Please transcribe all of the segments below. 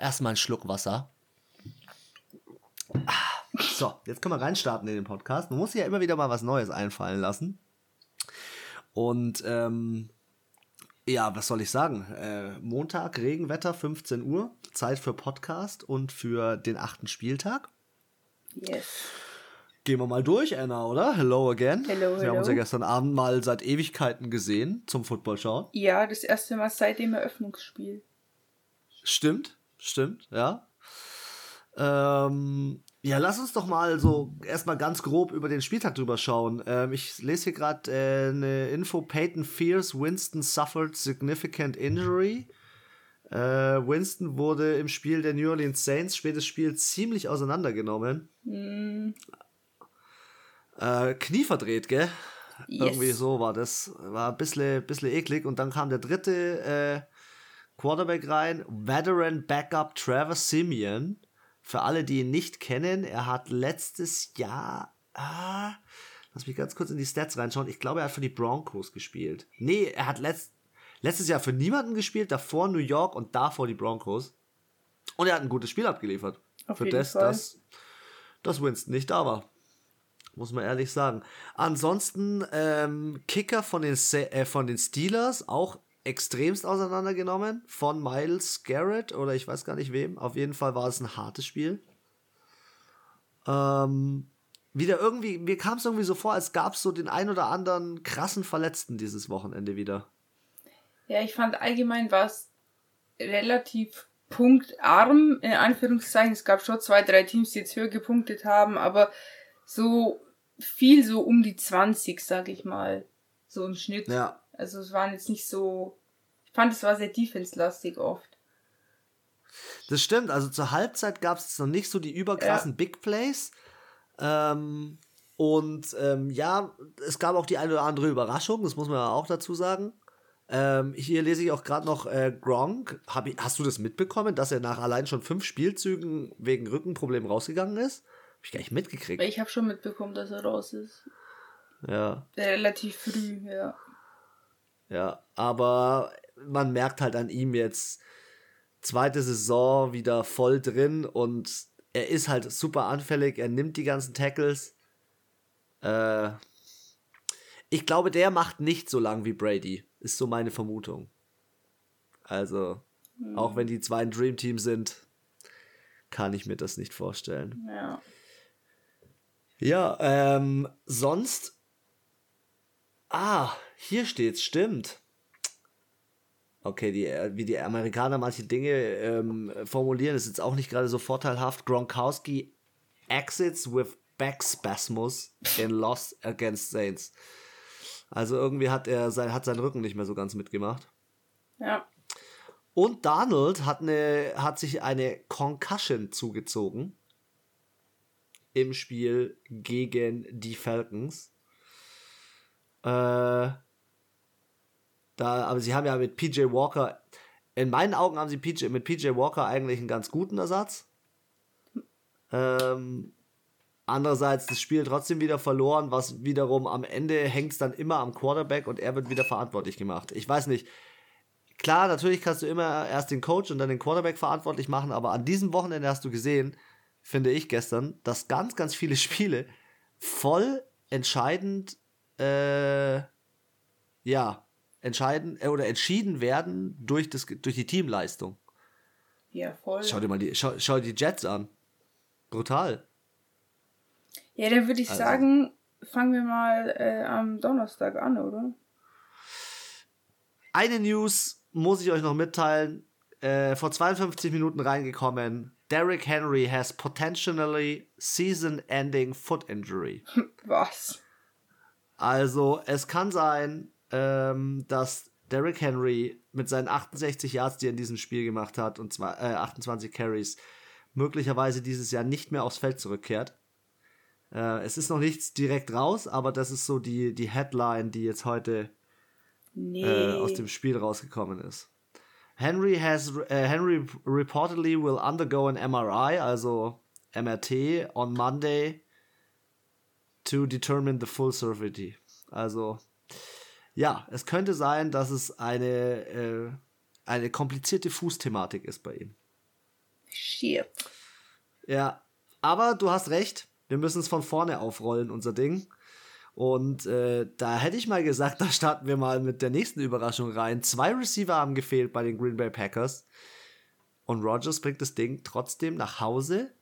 erstmal einen Schluck Wasser. So, jetzt können wir reinstarten in den Podcast. Man muss sich ja immer wieder mal was Neues einfallen lassen. Und ähm, ja, was soll ich sagen? Äh, Montag, Regenwetter, 15 Uhr, Zeit für Podcast und für den achten Spieltag. Yes. Gehen wir mal durch, Anna, oder? Hello again. Hello, hello. Wir haben uns ja gestern Abend mal seit Ewigkeiten gesehen zum Football schauen. Ja, das erste Mal seit dem Eröffnungsspiel. Stimmt, stimmt, ja. Ähm, ja, lass uns doch mal so erstmal ganz grob über den Spieltag drüber schauen. Ähm, ich lese hier gerade äh, eine Info: Peyton Fierce, Winston suffered significant injury. Äh, Winston wurde im Spiel der New Orleans Saints, spätes Spiel, ziemlich auseinandergenommen. Mm. Äh, Knie verdreht, gell? Yes. Irgendwie so war das. War ein bisschen, bisschen eklig. Und dann kam der dritte äh, Quarterback rein, Veteran Backup Travis Simeon für alle, die ihn nicht kennen, er hat letztes Jahr. Ah, lass mich ganz kurz in die Stats reinschauen. Ich glaube, er hat für die Broncos gespielt. Nee, er hat letzt, letztes Jahr für niemanden gespielt, davor New York und davor die Broncos. Und er hat ein gutes Spiel abgeliefert. Auf für das, Fall. dass, dass Winston nicht da war. Muss man ehrlich sagen. Ansonsten ähm, Kicker von den, äh, von den Steelers, auch extremst auseinandergenommen von Miles Garrett oder ich weiß gar nicht wem. Auf jeden Fall war es ein hartes Spiel. Ähm, wieder irgendwie, mir kam es irgendwie so vor, als gab es so den ein oder anderen krassen Verletzten dieses Wochenende wieder. Ja, ich fand allgemein war es relativ punktarm, in Anführungszeichen. Es gab schon zwei, drei Teams, die jetzt höher gepunktet haben, aber so viel so um die 20, sag ich mal. So im Schnitt. Ja. Also es waren jetzt nicht so. Ich fand, es war sehr defense-lastig oft. Das stimmt. Also zur Halbzeit gab es noch nicht so die überkrassen ja. Big Plays. Ähm, und ähm, ja, es gab auch die eine oder andere Überraschung, das muss man ja auch dazu sagen. Ähm, hier lese ich auch gerade noch äh, Gronk. Ich, hast du das mitbekommen, dass er nach allein schon fünf Spielzügen wegen Rückenproblem rausgegangen ist? Hab ich gar nicht mitgekriegt. Ich habe schon mitbekommen, dass er raus ist. Ja. Relativ früh, ja. Ja, aber man merkt halt an ihm jetzt zweite Saison wieder voll drin und er ist halt super anfällig, er nimmt die ganzen Tackles. Äh, ich glaube, der macht nicht so lang wie Brady, ist so meine Vermutung. Also, mhm. auch wenn die zwei ein Dream Team sind, kann ich mir das nicht vorstellen. Ja. Ja, ähm, sonst. Ah, hier steht's, stimmt. Okay, die, äh, wie die Amerikaner manche Dinge ähm, formulieren, ist jetzt auch nicht gerade so vorteilhaft. Gronkowski exits with back spasmus in loss against Saints. Also irgendwie hat er sein, hat seinen Rücken nicht mehr so ganz mitgemacht. Ja. Und Donald hat, eine, hat sich eine Concussion zugezogen im Spiel gegen die Falcons. Äh, da, aber sie haben ja mit PJ Walker, in meinen Augen haben sie PJ, mit PJ Walker eigentlich einen ganz guten Ersatz. Ähm, andererseits das Spiel trotzdem wieder verloren, was wiederum am Ende hängt es dann immer am Quarterback und er wird wieder verantwortlich gemacht. Ich weiß nicht. Klar, natürlich kannst du immer erst den Coach und dann den Quarterback verantwortlich machen, aber an diesem Wochenende hast du gesehen, finde ich gestern, dass ganz, ganz viele Spiele voll entscheidend, äh, ja, entscheiden äh, oder entschieden werden durch, das, durch die Teamleistung. Ja, voll. Schau dir mal die, schau, schau die Jets an. Brutal. Ja, dann würde ich also. sagen, fangen wir mal äh, am Donnerstag an, oder? Eine News muss ich euch noch mitteilen. Äh, vor 52 Minuten reingekommen. Derrick Henry has potentially season-ending foot injury. Was? Also, es kann sein, ähm, dass Derrick Henry mit seinen 68 Yards, die er in diesem Spiel gemacht hat, und zwar äh, 28 Carries, möglicherweise dieses Jahr nicht mehr aufs Feld zurückkehrt. Äh, es ist noch nichts direkt raus, aber das ist so die, die Headline, die jetzt heute nee. äh, aus dem Spiel rausgekommen ist. Henry has uh, Henry reportedly will undergo an MRI, also MRT, on Monday to determine the full severity. Also ja, es könnte sein, dass es eine, äh, eine komplizierte Fußthematik ist bei ihm. Shit. Ja, aber du hast recht. Wir müssen es von vorne aufrollen, unser Ding. Und äh, da hätte ich mal gesagt, da starten wir mal mit der nächsten Überraschung rein. Zwei Receiver haben gefehlt bei den Green Bay Packers. Und Rogers bringt das Ding trotzdem nach Hause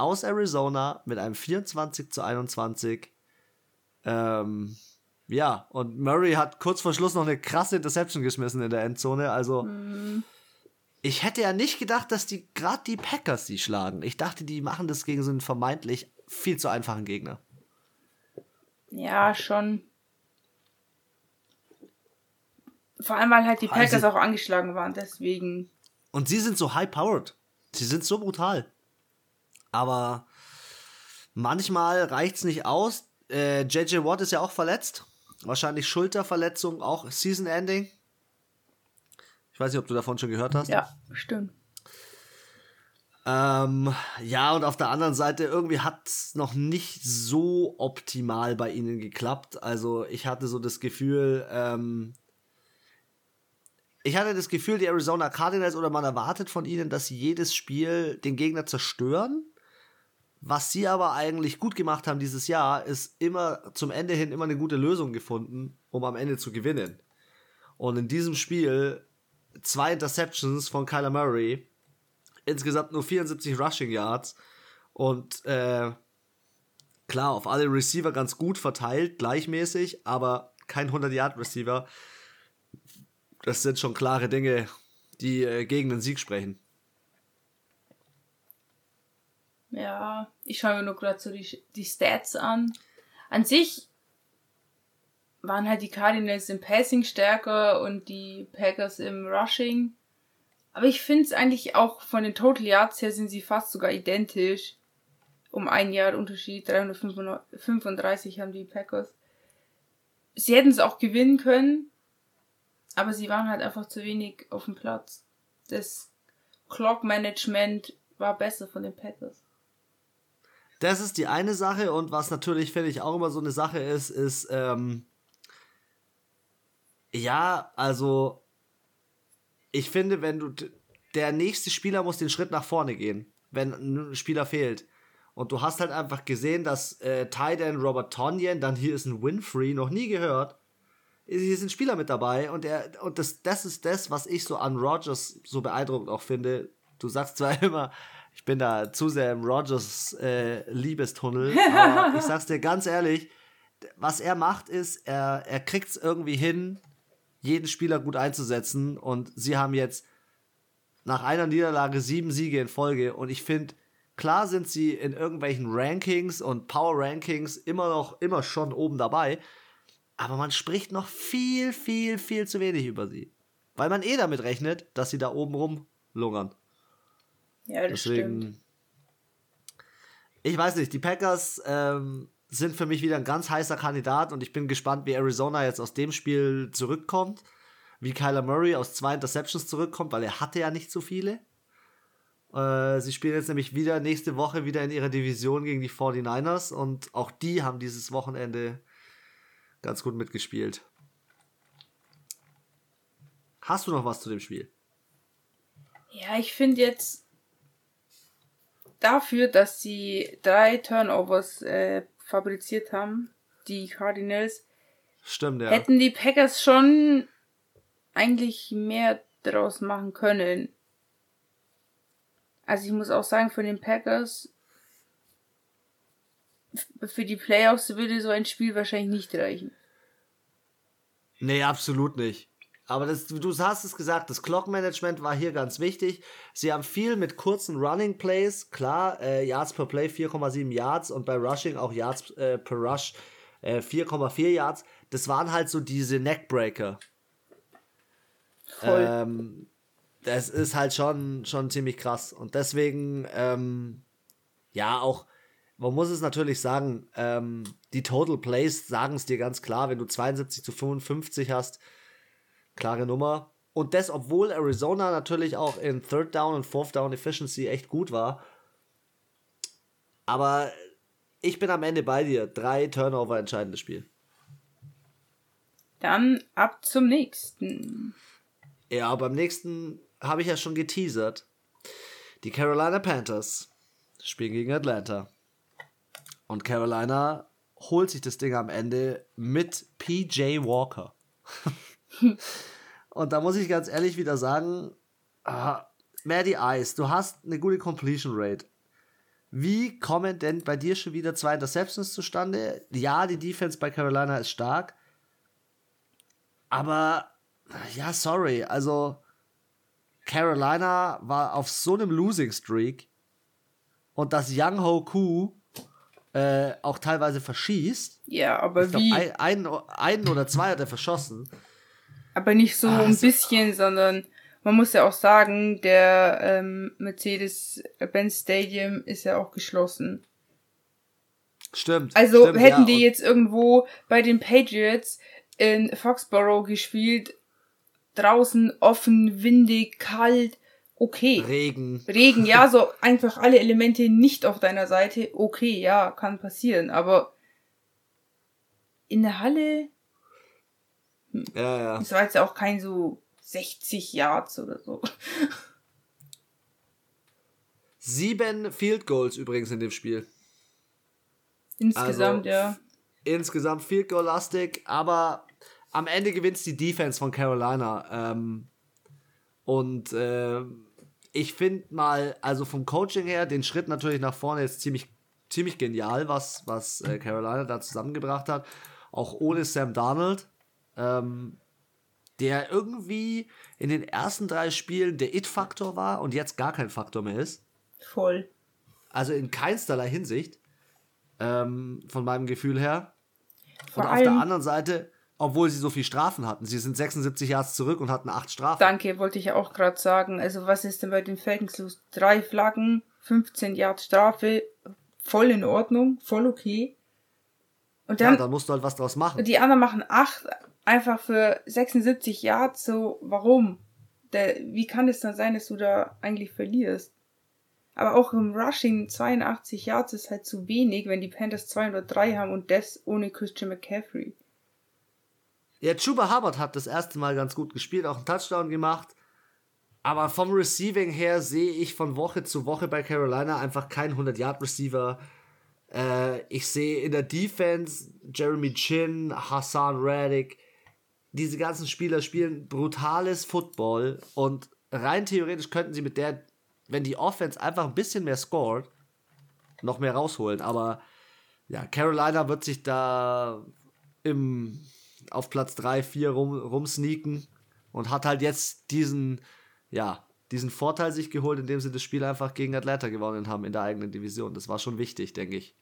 aus Arizona mit einem 24 zu 21. Ähm, ja, und Murray hat kurz vor Schluss noch eine krasse Interception geschmissen in der Endzone. Also, mhm. ich hätte ja nicht gedacht, dass die gerade die Packers die schlagen. Ich dachte, die machen das gegen so einen vermeintlich viel zu einfachen Gegner. Ja, schon. Vor allem, weil halt die Packers also, auch angeschlagen waren, deswegen. Und sie sind so high-powered. Sie sind so brutal. Aber manchmal reicht es nicht aus. Äh, JJ Watt ist ja auch verletzt. Wahrscheinlich Schulterverletzung, auch Season Ending. Ich weiß nicht, ob du davon schon gehört hast. Ja, stimmt. Ähm, ja, und auf der anderen Seite, irgendwie hat es noch nicht so optimal bei ihnen geklappt. Also ich hatte so das Gefühl, ähm, ich hatte das Gefühl, die Arizona Cardinals oder man erwartet von ihnen, dass sie jedes Spiel den Gegner zerstören. Was sie aber eigentlich gut gemacht haben dieses Jahr, ist immer zum Ende hin immer eine gute Lösung gefunden, um am Ende zu gewinnen. Und in diesem Spiel zwei Interceptions von Kyler Murray, insgesamt nur 74 Rushing Yards und äh, klar, auf alle Receiver ganz gut verteilt, gleichmäßig, aber kein 100 Yard Receiver. Das sind schon klare Dinge, die äh, gegen den Sieg sprechen. Ja, ich schaue mir nur gerade so die, die Stats an. An sich waren halt die Cardinals im Passing stärker und die Packers im Rushing. Aber ich finde es eigentlich auch von den Total Yards her sind sie fast sogar identisch. Um ein Jahr Unterschied. 335 haben die Packers. Sie hätten es auch gewinnen können. Aber sie waren halt einfach zu wenig auf dem Platz. Das Clock Management war besser von den Packers. Das ist die eine Sache und was natürlich, finde ich, auch immer so eine Sache ist, ist, ähm, ja, also ich finde, wenn du der nächste Spieler muss den Schritt nach vorne gehen, wenn ein Spieler fehlt. Und du hast halt einfach gesehen, dass äh, Tyden Robert Tonyan, dann hier ist ein Winfrey, noch nie gehört. Hier sind Spieler mit dabei und er und das, das ist das, was ich so an Rogers so beeindruckend auch finde. Du sagst zwar immer, ich bin da zu sehr im Rogers äh, Liebestunnel, aber ich sag's dir ganz ehrlich, was er macht ist, er, er kriegt's irgendwie hin, jeden Spieler gut einzusetzen. Und sie haben jetzt nach einer Niederlage sieben Siege in Folge. Und ich finde, klar sind sie in irgendwelchen Rankings und Power Rankings immer noch, immer schon oben dabei. Aber man spricht noch viel, viel, viel zu wenig über sie. Weil man eh damit rechnet, dass sie da oben rumlungern. Ja, das Deswegen, stimmt. Ich weiß nicht, die Packers ähm, sind für mich wieder ein ganz heißer Kandidat und ich bin gespannt, wie Arizona jetzt aus dem Spiel zurückkommt. Wie Kyler Murray aus zwei Interceptions zurückkommt, weil er hatte ja nicht so viele. Äh, sie spielen jetzt nämlich wieder nächste Woche wieder in ihrer Division gegen die 49ers und auch die haben dieses Wochenende ganz gut mitgespielt. Hast du noch was zu dem Spiel? Ja, ich finde jetzt dafür, dass sie drei Turnovers äh, fabriziert haben, die Cardinals, Stimmt, ja. hätten die Packers schon eigentlich mehr daraus machen können. Also ich muss auch sagen, für den Packers, für die Playoffs würde so ein Spiel wahrscheinlich nicht reichen. Nee, absolut nicht. Aber das, du hast es gesagt, das Clock-Management war hier ganz wichtig. Sie haben viel mit kurzen Running Plays, klar, äh, Yards per Play 4,7 Yards und bei Rushing auch Yards äh, per Rush äh, 4,4 Yards. Das waren halt so diese Neckbreaker. Voll. Ähm, das ist halt schon, schon ziemlich krass. Und deswegen, ähm, ja, auch, man muss es natürlich sagen, ähm, die Total Plays sagen es dir ganz klar, wenn du 72 zu 55 hast, klare Nummer. Und das, obwohl Arizona natürlich auch in Third Down und Fourth Down Efficiency echt gut war. Aber ich bin am Ende bei dir. Drei Turnover entscheidendes Spiel. Dann ab zum nächsten. Ja, beim nächsten habe ich ja schon geteasert. Die Carolina Panthers spielen gegen Atlanta. Und Carolina holt sich das Ding am Ende mit PJ Walker. Und da muss ich ganz ehrlich wieder sagen, ah, Maddie Ice, du hast eine gute Completion Rate. Wie kommen denn bei dir schon wieder zwei Interceptions zustande? Ja, die Defense bei Carolina ist stark. Aber, ja, sorry. Also, Carolina war auf so einem Losing Streak. Und dass Young Ho Koo äh, auch teilweise verschießt. Ja, aber glaub, wie? Ein, einen, einen oder zwei hat er verschossen. Aber nicht so also, ein bisschen, sondern man muss ja auch sagen, der ähm, Mercedes-Benz Stadium ist ja auch geschlossen. Stimmt. Also stimmt, hätten ja, die jetzt irgendwo bei den Patriots in Foxborough gespielt, draußen offen, windig, kalt, okay. Regen. Regen, ja, so einfach alle Elemente nicht auf deiner Seite, okay, ja, kann passieren, aber in der Halle. Ja, ja. Das war jetzt auch kein so 60 Yards oder so. Sieben Field Goals übrigens in dem Spiel. Insgesamt, also, ja. Insgesamt Field Goal lastig, aber am Ende gewinnt die Defense von Carolina. Ähm, und äh, ich finde mal, also vom Coaching her, den Schritt natürlich nach vorne ist ziemlich, ziemlich genial, was, was äh, Carolina da zusammengebracht hat. Auch ohne Sam Darnold. Ähm, der irgendwie in den ersten drei Spielen der It-Faktor war und jetzt gar kein Faktor mehr ist. Voll. Also in keinsterlei Hinsicht. Ähm, von meinem Gefühl her. Vor und auf der anderen Seite, obwohl sie so viel Strafen hatten. Sie sind 76 Yards zurück und hatten acht Strafen. Danke, wollte ich ja auch gerade sagen. Also was ist denn bei den Falcons los? Drei Flaggen, 15 Yards Strafe, voll in Ordnung, voll okay. Und dann, ja, dann musst du halt was draus machen. Die anderen machen acht, einfach für 76 Yards, so, warum? Der, wie kann es dann sein, dass du da eigentlich verlierst? Aber auch im Rushing 82 Yards ist halt zu wenig, wenn die Panthers 203 haben und das ohne Christian McCaffrey. Ja, Chuba Hubbard hat das erste Mal ganz gut gespielt, auch einen Touchdown gemacht. Aber vom Receiving her sehe ich von Woche zu Woche bei Carolina einfach keinen 100-Yard-Receiver. Äh, ich sehe in der Defense Jeremy Chin, Hassan Reddick, diese ganzen Spieler spielen brutales Football und rein theoretisch könnten sie mit der, wenn die Offense einfach ein bisschen mehr scored, noch mehr rausholen. Aber ja, Carolina wird sich da im, auf Platz 3, 4 rum, rumsneaken und hat halt jetzt diesen, ja, diesen Vorteil sich geholt, indem sie das Spiel einfach gegen Atlanta gewonnen haben in der eigenen Division. Das war schon wichtig, denke ich.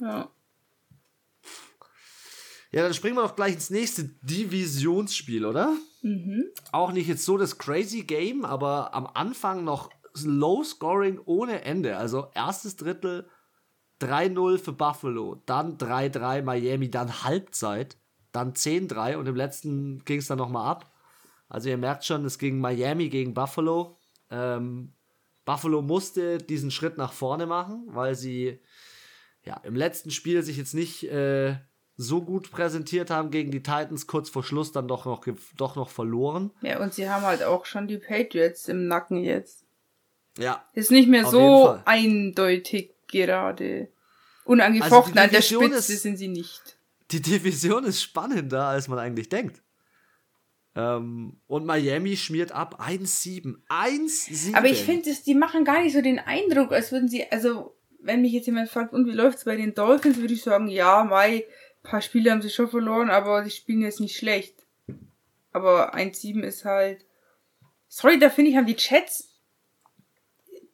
Ja. Ja, dann springen wir doch gleich ins nächste Divisionsspiel, oder? Mhm. Auch nicht jetzt so das crazy Game, aber am Anfang noch Low Scoring ohne Ende. Also erstes Drittel 3-0 für Buffalo, dann 3-3 Miami, dann Halbzeit, dann 10-3 und im letzten ging es dann nochmal ab. Also ihr merkt schon, es ging Miami gegen Buffalo. Ähm, Buffalo musste diesen Schritt nach vorne machen, weil sie ja im letzten Spiel sich jetzt nicht äh, so gut präsentiert haben gegen die Titans, kurz vor Schluss dann doch noch, doch noch verloren. Ja, und sie haben halt auch schon die Patriots im Nacken jetzt. Ja. Ist nicht mehr so eindeutig gerade. Unangefochten also an der Spitze ist, sind sie nicht. Die Division ist spannender, als man eigentlich denkt. Ähm, und Miami schmiert ab 1-7. 1-7. Aber ich finde, die machen gar nicht so den Eindruck, als würden sie, also, wenn mich jetzt jemand fragt, und wie läuft's bei den Dolphins, würde ich sagen, ja, Mai, paar Spiele haben sie schon verloren, aber sie spielen jetzt nicht schlecht. Aber 1-7 ist halt. Sorry, da finde ich, haben die Chats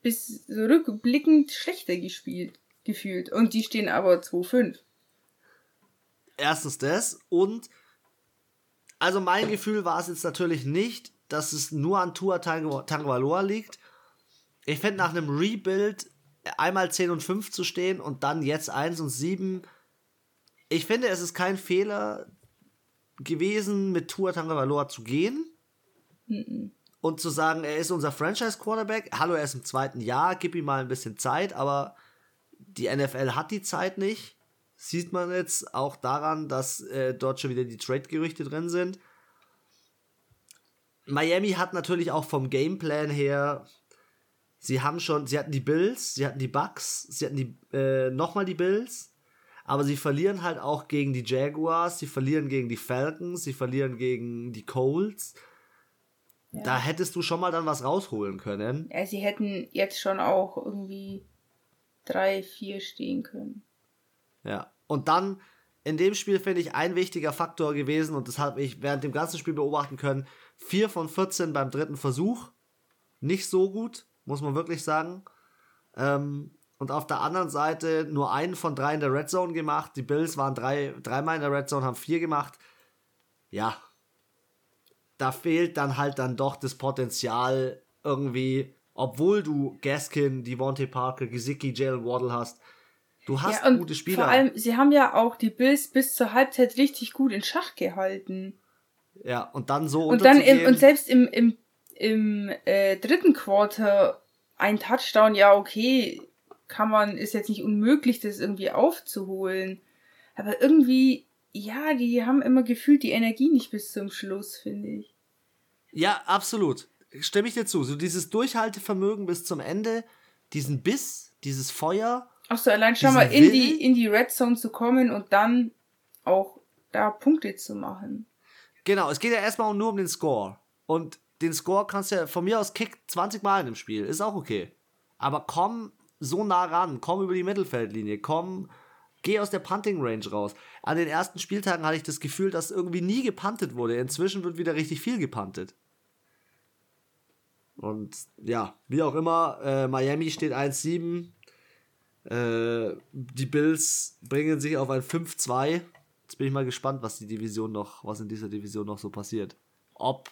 bis rückblickend schlechter gespielt, gefühlt. Und die stehen aber 2-5. Erstens das und also mein Gefühl war es jetzt natürlich nicht, dass es nur an Tua Tagovailoa liegt. Ich finde nach einem Rebuild einmal 10 und 5 zu stehen und dann jetzt 1 und 7 ich finde, es ist kein Fehler gewesen, mit Tua Tagovailoa zu gehen mhm. und zu sagen, er ist unser Franchise-Quarterback. Hallo, er ist im zweiten Jahr, gib ihm mal ein bisschen Zeit, aber die NFL hat die Zeit nicht. Sieht man jetzt auch daran, dass äh, dort schon wieder die Trade-Gerüchte drin sind. Miami hat natürlich auch vom Gameplan her Sie haben schon, sie hatten die Bills, sie hatten die Bucks, sie hatten die, äh, nochmal die Bills, aber sie verlieren halt auch gegen die Jaguars, sie verlieren gegen die Falcons, sie verlieren gegen die Colts. Ja. Da hättest du schon mal dann was rausholen können. Ja, sie hätten jetzt schon auch irgendwie 3, 4 stehen können. Ja, und dann in dem Spiel finde ich ein wichtiger Faktor gewesen und das habe ich während dem ganzen Spiel beobachten können. 4 von 14 beim dritten Versuch. Nicht so gut muss man wirklich sagen. Ähm, und auf der anderen Seite nur einen von drei in der Red Zone gemacht. Die Bills waren drei, dreimal in der Red Zone, haben vier gemacht. Ja, da fehlt dann halt dann doch das Potenzial irgendwie, obwohl du Gaskin, Devontae Parker, Gesicki, Jalen Waddle hast. Du hast ja, gute Spieler. Vor allem, sie haben ja auch die Bills bis zur Halbzeit richtig gut in Schach gehalten. Ja, und dann so Und dann im, und selbst im, im im äh, dritten Quarter ein Touchdown, ja, okay, kann man, ist jetzt nicht unmöglich, das irgendwie aufzuholen. Aber irgendwie, ja, die haben immer gefühlt die Energie nicht bis zum Schluss, finde ich. Ja, absolut. Stimme ich dir zu. So dieses Durchhaltevermögen bis zum Ende, diesen Biss, dieses Feuer. Ach so, allein schon mal in die, in die Red Zone zu kommen und dann auch da Punkte zu machen. Genau, es geht ja erstmal nur um den Score. Und den Score kannst du ja von mir aus kick 20 Mal in dem Spiel. Ist auch okay. Aber komm so nah ran, komm über die Mittelfeldlinie, komm, geh aus der Punting Range raus. An den ersten Spieltagen hatte ich das Gefühl, dass irgendwie nie gepantet wurde. Inzwischen wird wieder richtig viel gepantet. Und ja, wie auch immer, äh, Miami steht 1-7. Äh, die Bills bringen sich auf ein 5-2. Jetzt bin ich mal gespannt, was die Division noch, was in dieser Division noch so passiert. Ob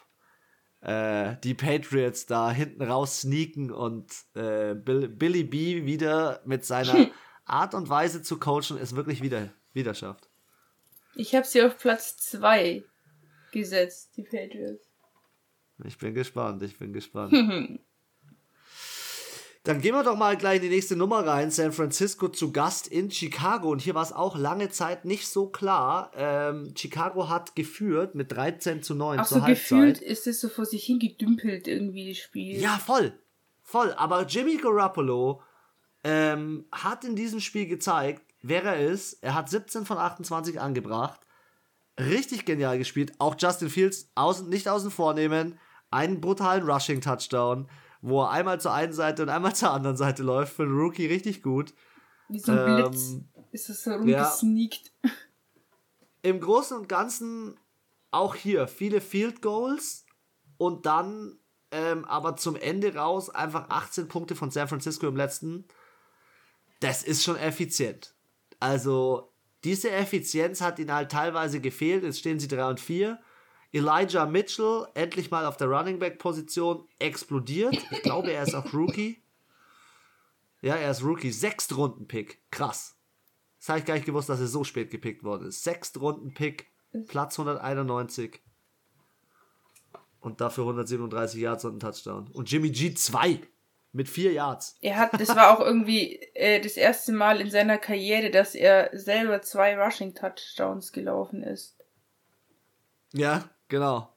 äh, die Patriots da hinten raus sneaken und äh, Bill, Billy B wieder mit seiner Art und Weise zu coachen es wirklich wieder, wieder schafft. Ich habe sie auf Platz 2 gesetzt, die Patriots. Ich bin gespannt, ich bin gespannt. Dann gehen wir doch mal gleich in die nächste Nummer rein. San Francisco zu Gast in Chicago. Und hier war es auch lange Zeit nicht so klar. Ähm, Chicago hat geführt mit 13 zu 9 Ach zur so, Halbzeit. gefühlt ist es so vor sich hingedümpelt irgendwie, das Spiel. Ja, voll. Voll. Aber Jimmy Garoppolo ähm, hat in diesem Spiel gezeigt, wer er ist. Er hat 17 von 28 angebracht. Richtig genial gespielt. Auch Justin Fields außen, nicht außen vornehmen. Einen brutalen Rushing-Touchdown wo er einmal zur einen Seite und einmal zur anderen Seite läuft. Für einen Rookie richtig gut. Wie so ein ähm, Blitz ist das so rumgesneakt. Ja. Im Großen und Ganzen auch hier viele Field Goals und dann ähm, aber zum Ende raus einfach 18 Punkte von San Francisco im letzten. Das ist schon effizient. Also diese Effizienz hat ihnen halt teilweise gefehlt. Jetzt stehen sie 3 und 4. Elijah Mitchell, endlich mal auf der Running Back Position, explodiert. Ich glaube, er ist auch Rookie. Ja, er ist Rookie. Sechstrunden-Pick. Krass. Das habe ich gar nicht gewusst, dass er so spät gepickt worden ist. Sechstrunden-Pick, Platz 191. Und dafür 137 Yards und ein Touchdown. Und Jimmy G 2 mit 4 Yards. Er hat, das war auch irgendwie äh, das erste Mal in seiner Karriere, dass er selber zwei Rushing Touchdowns gelaufen ist. Ja, Genau.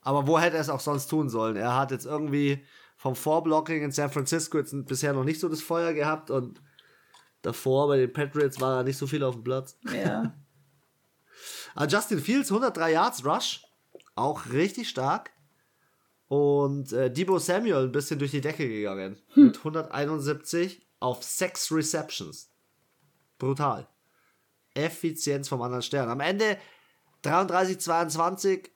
Aber wo hätte er es auch sonst tun sollen? Er hat jetzt irgendwie vom Vorblocking in San Francisco jetzt bisher noch nicht so das Feuer gehabt und davor bei den Patriots war er nicht so viel auf dem Platz. Ja. Aber Justin Fields, 103 Yards Rush, auch richtig stark. Und äh, Debo Samuel ein bisschen durch die Decke gegangen. Hm. Mit 171 auf 6 Receptions. Brutal. Effizienz vom anderen Stern. Am Ende 33, 22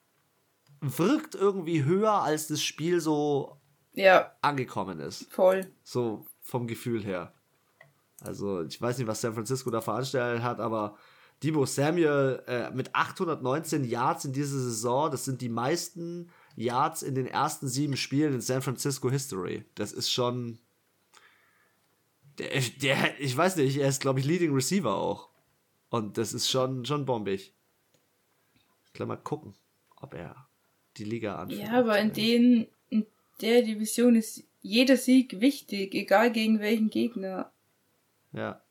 wirkt irgendwie höher, als das Spiel so ja. angekommen ist. Voll. So vom Gefühl her. Also, ich weiß nicht, was San Francisco da veranstaltet hat, aber Debo Samuel äh, mit 819 Yards in dieser Saison, das sind die meisten Yards in den ersten sieben Spielen in San Francisco History. Das ist schon. Der, der ich weiß nicht, er ist, glaube ich, Leading Receiver auch. Und das ist schon, schon bombig. Ich glaube mal gucken, ob er die Liga anfängt. Ja, aber in, den, in der Division ist jeder Sieg wichtig, egal gegen welchen Gegner. Ja.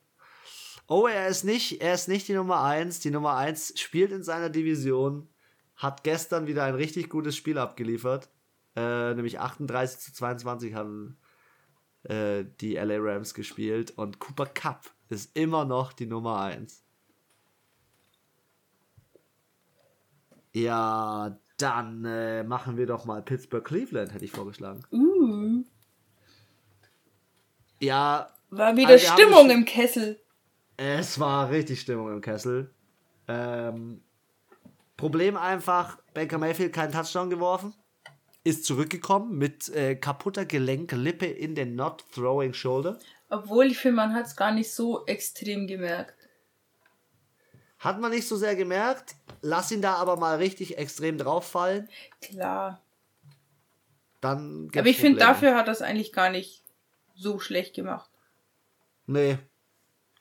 Oh, er ist nicht, er ist nicht die Nummer 1. Die Nummer 1 spielt in seiner Division, hat gestern wieder ein richtig gutes Spiel abgeliefert. Äh, nämlich 38 zu 22 haben äh, die LA Rams gespielt und Cooper Cup ist immer noch die Nummer 1. Ja, dann äh, machen wir doch mal Pittsburgh Cleveland, hätte ich vorgeschlagen. Uh. Ja. War wieder also Stimmung im Kessel. Es war richtig Stimmung im Kessel. Ähm, Problem einfach, Baker Mayfield keinen Touchdown geworfen. Ist zurückgekommen mit äh, kaputter Gelenklippe in den Not Throwing Shoulder. Obwohl ich finde, man hat es gar nicht so extrem gemerkt. Hat man nicht so sehr gemerkt. Lass ihn da aber mal richtig extrem drauf fallen. Klar. Dann aber ich finde, dafür hat das eigentlich gar nicht so schlecht gemacht. Nee.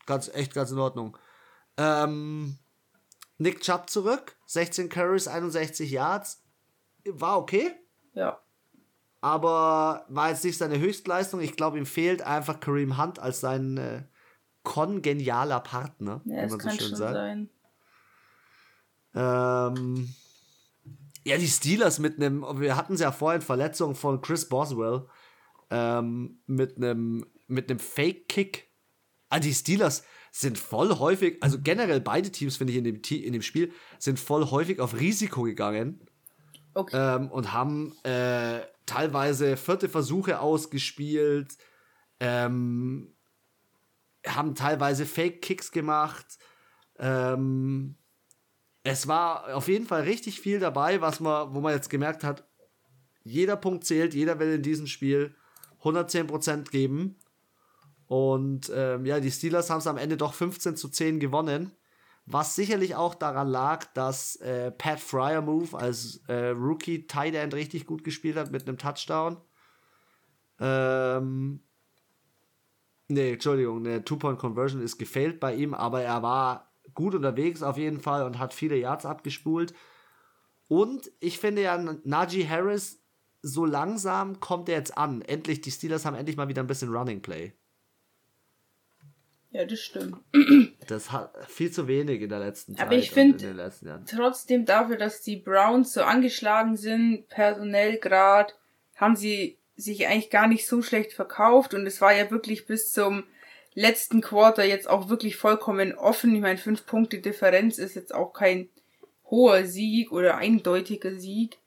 Ganz, echt ganz in Ordnung. Ähm, Nick Chubb zurück, 16 Carries, 61 Yards. War okay. Ja. Aber war jetzt nicht seine Höchstleistung. Ich glaube, ihm fehlt einfach Kareem Hunt als sein äh, kongenialer Partner. Ja, das kann so schon sagt. sein. Ähm, ja, die Steelers mit einem, wir hatten es ja vorhin, Verletzung von Chris Boswell ähm, mit einem mit einem Fake-Kick. Ah, die Steelers, sind voll häufig, also generell beide Teams, finde ich, in dem, in dem Spiel, sind voll häufig auf Risiko gegangen. Okay. Ähm, und haben äh, teilweise vierte Versuche ausgespielt, ähm, haben teilweise Fake-Kicks gemacht. Ähm, es war auf jeden Fall richtig viel dabei, was man, wo man jetzt gemerkt hat, jeder Punkt zählt, jeder will in diesem Spiel 110% geben. Und ähm, ja, die Steelers haben es am Ende doch 15 zu 10 gewonnen. Was sicherlich auch daran lag, dass äh, Pat Fryer Move als äh, Rookie Tight End richtig gut gespielt hat mit einem Touchdown. Ähm, nee, Entschuldigung, eine Two-Point-Conversion ist gefailt bei ihm, aber er war gut unterwegs auf jeden Fall und hat viele Yards abgespult. Und ich finde ja, Najee Harris, so langsam kommt er jetzt an. Endlich, die Steelers haben endlich mal wieder ein bisschen Running Play. Ja, das stimmt. Das hat viel zu wenig in der letzten Zeit. Aber ich finde trotzdem dafür, dass die Browns so angeschlagen sind, personell gerade, haben sie sich eigentlich gar nicht so schlecht verkauft und es war ja wirklich bis zum letzten Quarter jetzt auch wirklich vollkommen offen. Ich meine, fünf Punkte Differenz ist jetzt auch kein hoher Sieg oder eindeutiger Sieg.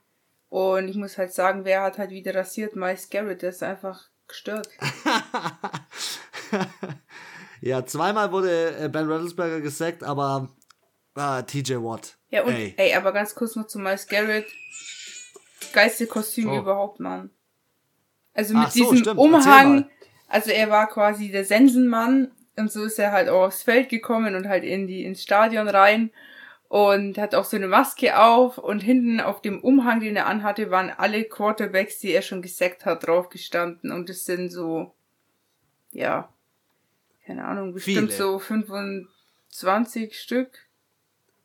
Und ich muss halt sagen, wer hat halt wieder rasiert? Miles Garrett, der ist einfach gestört. Ja, zweimal wurde äh, Ben Rattlesberger gesackt, aber ah, TJ Watt. Ja, und ey. ey, aber ganz kurz noch zu Miles Garrett. Geilste Kostüm oh. überhaupt, Mann. Also mit Ach diesem so, Umhang, also er war quasi der Sensenmann und so ist er halt auch aufs Feld gekommen und halt in die, ins Stadion rein und hat auch so eine Maske auf und hinten auf dem Umhang, den er anhatte, waren alle Quarterbacks, die er schon gesackt hat, drauf gestanden und das sind so, ja, keine Ahnung, bestimmt Viele. so 25 Stück,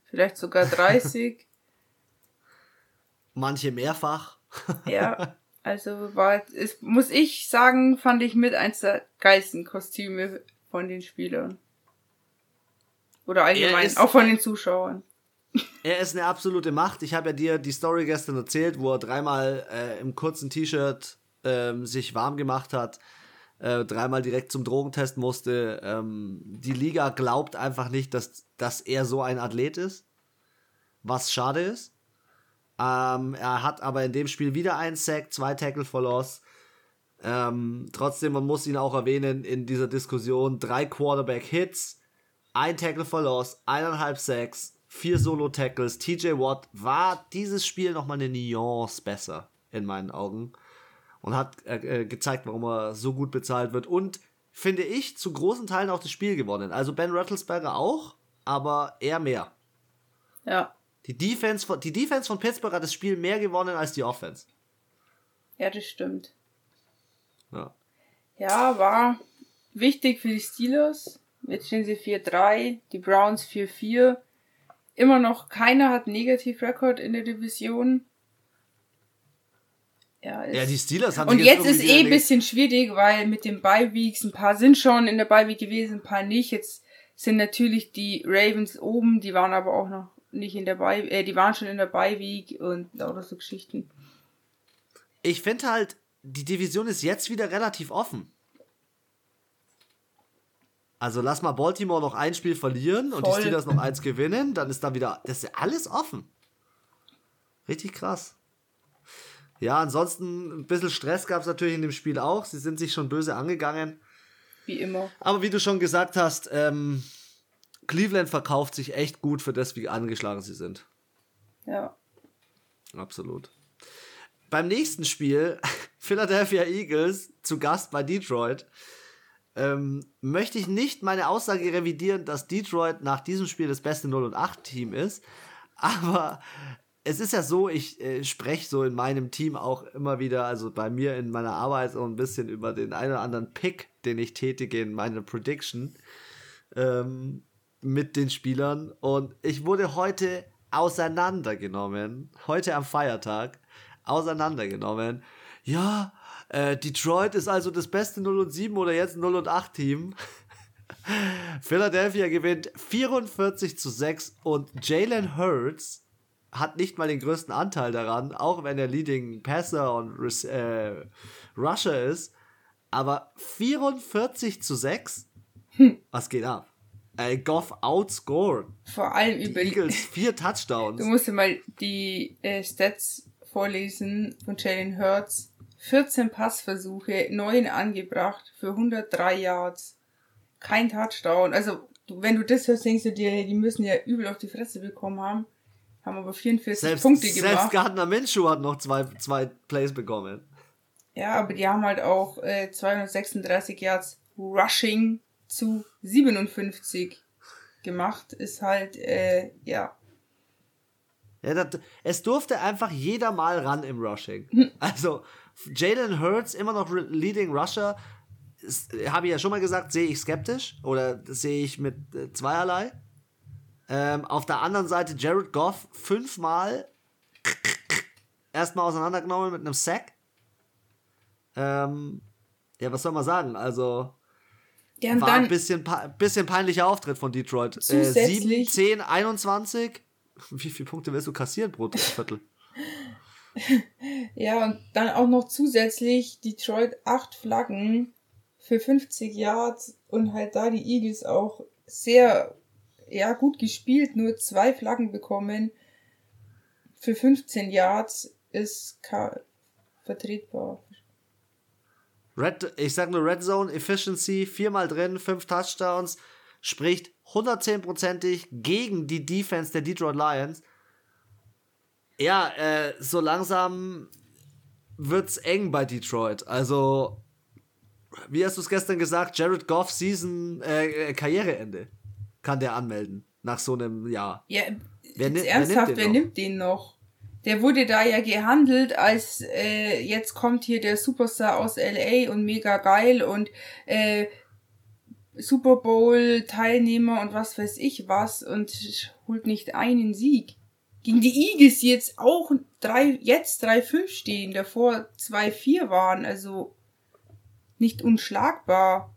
vielleicht sogar 30. Manche mehrfach. ja, also war, es, muss ich sagen, fand ich mit eins der geilsten Kostüme von den Spielern. Oder allgemein, ist, auch von den Zuschauern. Er ist eine absolute Macht. Ich habe ja dir die Story gestern erzählt, wo er dreimal äh, im kurzen T-Shirt ähm, sich warm gemacht hat äh, dreimal direkt zum Drogentest musste. Ähm, die Liga glaubt einfach nicht, dass, dass er so ein Athlet ist, was schade ist. Ähm, er hat aber in dem Spiel wieder einen Sack, zwei Tackle for Loss. Ähm, trotzdem, man muss ihn auch erwähnen in dieser Diskussion: drei Quarterback-Hits, ein Tackle for Loss, eineinhalb Sacks, vier Solo-Tackles. TJ Watt war dieses Spiel nochmal eine Nuance besser, in meinen Augen und hat äh, äh, gezeigt, warum er so gut bezahlt wird und finde ich zu großen Teilen auch das Spiel gewonnen. Also Ben Rattlesberger auch, aber er mehr. Ja. Die Defense, von, die Defense von Pittsburgh hat das Spiel mehr gewonnen als die Offense. Ja, das stimmt. Ja. Ja, war wichtig für die Steelers. Jetzt stehen sie 4-3, die Browns 4-4. Immer noch keiner hat Negativ-Rekord in der Division. Ja, ja, die Steelers haben Und jetzt, jetzt ist eh ein bisschen schwierig, weil mit den Bye-Weeks, ein paar sind schon in der Bye-Week gewesen, ein paar nicht. Jetzt sind natürlich die Ravens oben, die waren aber auch noch nicht in der Bye, äh, die waren schon in der Bye-Week und lauter so Geschichten. Ich finde halt, die Division ist jetzt wieder relativ offen. Also lass mal Baltimore noch ein Spiel verlieren und die Steelers noch eins gewinnen, dann ist da wieder, das ist alles offen. Richtig krass. Ja, ansonsten ein bisschen Stress gab es natürlich in dem Spiel auch. Sie sind sich schon böse angegangen. Wie immer. Aber wie du schon gesagt hast, ähm, Cleveland verkauft sich echt gut für das, wie angeschlagen sie sind. Ja. Absolut. Beim nächsten Spiel, Philadelphia Eagles zu Gast bei Detroit, ähm, möchte ich nicht meine Aussage revidieren, dass Detroit nach diesem Spiel das beste 0 und 8 Team ist. Aber es ist ja so, ich äh, spreche so in meinem Team auch immer wieder, also bei mir in meiner Arbeit so ein bisschen über den einen oder anderen Pick, den ich tätige in meiner Prediction ähm, mit den Spielern. Und ich wurde heute auseinandergenommen, heute am Feiertag, auseinandergenommen. Ja, äh, Detroit ist also das beste 0 und 7 oder jetzt 0 und 8 Team. Philadelphia gewinnt 44 zu 6 und Jalen Hurts hat nicht mal den größten Anteil daran, auch wenn er Leading Passer und äh, Rusher ist. Aber 44 zu 6? Hm. Was geht ab? Äh, Goff outscored. Vor allem über die Eagles vier Touchdowns. Du musst dir mal die äh, Stats vorlesen von Jalen Hurts. 14 Passversuche, 9 angebracht für 103 Yards. Kein Touchdown. Also, wenn du das hörst, denkst du dir, die müssen ja übel auf die Fresse bekommen haben. Haben aber 44 selbst, Punkte gemacht. Selbst Gardner Minshew hat noch zwei, zwei Plays bekommen. Ja, aber die haben halt auch äh, 236 Yards Rushing zu 57 gemacht. Ist halt, äh, ja. Ja, das, es durfte einfach jeder mal ran im Rushing. Hm. Also, Jalen Hurts immer noch Leading Rusher. Habe ich ja schon mal gesagt, sehe ich skeptisch oder sehe ich mit äh, zweierlei. Ähm, auf der anderen Seite Jared Goff fünfmal erstmal auseinandergenommen mit einem Sack. Ähm, ja, was soll man sagen? Also ja, war ein bisschen, bisschen peinlicher Auftritt von Detroit. Äh, 7, 10, 21. Wie viele Punkte willst du kassieren pro Viertel? ja, und dann auch noch zusätzlich Detroit acht Flaggen für 50 Yards und halt da die Eagles auch sehr ja, gut gespielt, nur zwei Flaggen bekommen für 15 Yards ist vertretbar. Red, ich sag nur Red Zone Efficiency, viermal drin, fünf Touchdowns, spricht 110%ig gegen die Defense der Detroit Lions. Ja, äh, so langsam wird's eng bei Detroit. Also, wie hast du es gestern gesagt, Jared Goff Season äh, Karriereende kann der anmelden. Nach so einem Jahr. Ja, wer, ernsthaft, wer nimmt den noch? Der wurde da ja gehandelt als äh, jetzt kommt hier der Superstar aus LA und mega geil und äh, Super Bowl Teilnehmer und was weiß ich was und holt nicht einen Sieg. Gegen die Eagles jetzt auch drei, jetzt 3-5 stehen, davor 2-4 waren, also nicht unschlagbar.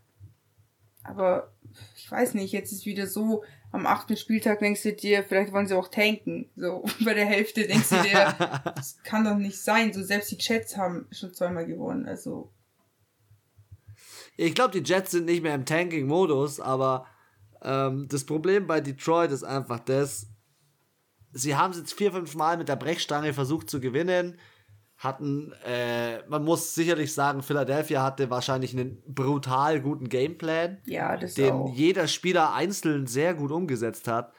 Aber ich weiß nicht, jetzt ist wieder so, am achten Spieltag denkst du dir, vielleicht wollen sie auch tanken. So, bei der Hälfte denkst du dir, das kann doch nicht sein. So, selbst die Jets haben schon zweimal gewonnen, also. Ich glaube, die Jets sind nicht mehr im Tanking-Modus, aber ähm, das Problem bei Detroit ist einfach das, sie haben es jetzt vier, fünf Mal mit der Brechstange versucht zu gewinnen hatten, äh, man muss sicherlich sagen, Philadelphia hatte wahrscheinlich einen brutal guten Gameplan, ja, den auch. jeder Spieler einzeln sehr gut umgesetzt hat.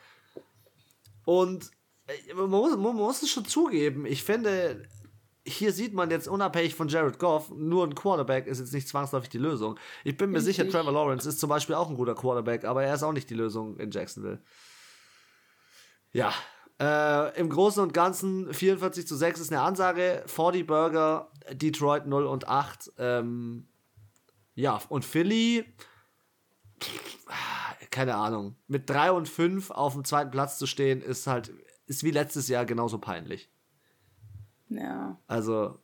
Und äh, man muss, man muss es schon zugeben, ich finde, hier sieht man jetzt unabhängig von Jared Goff, nur ein Quarterback ist jetzt nicht zwangsläufig die Lösung. Ich bin mir Richtig. sicher, Trevor Lawrence ist zum Beispiel auch ein guter Quarterback, aber er ist auch nicht die Lösung in Jacksonville. Ja, äh, Im Großen und Ganzen 44 zu 6 ist eine Ansage. 40 Burger, Detroit 0 und 8. Ähm, ja, und Philly, keine Ahnung, mit 3 und 5 auf dem zweiten Platz zu stehen, ist halt, ist wie letztes Jahr genauso peinlich. Ja. Also,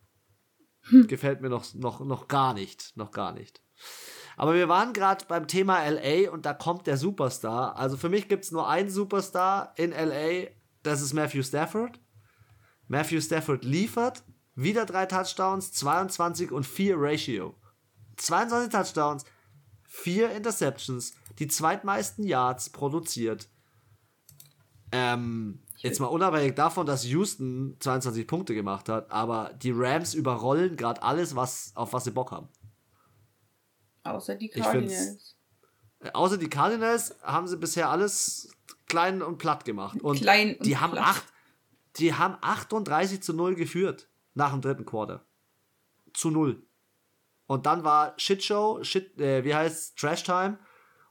hm. gefällt mir noch, noch, noch gar nicht. Noch gar nicht. Aber wir waren gerade beim Thema LA und da kommt der Superstar. Also für mich gibt es nur einen Superstar in LA das ist Matthew Stafford. Matthew Stafford liefert wieder drei Touchdowns, 22 und 4 Ratio. 22 Touchdowns, vier Interceptions, die zweitmeisten Yards produziert. Ähm, jetzt mal unabhängig davon, dass Houston 22 Punkte gemacht hat, aber die Rams überrollen gerade alles, was, auf was sie Bock haben. Außer die Cardinals. Äh, außer die Cardinals haben sie bisher alles klein und platt gemacht. Und klein und die haben platt. acht, die haben 38 zu 0 geführt nach dem dritten Quarter. Zu 0. Und dann war Shitshow, Shit, äh, wie heißt Trash Time.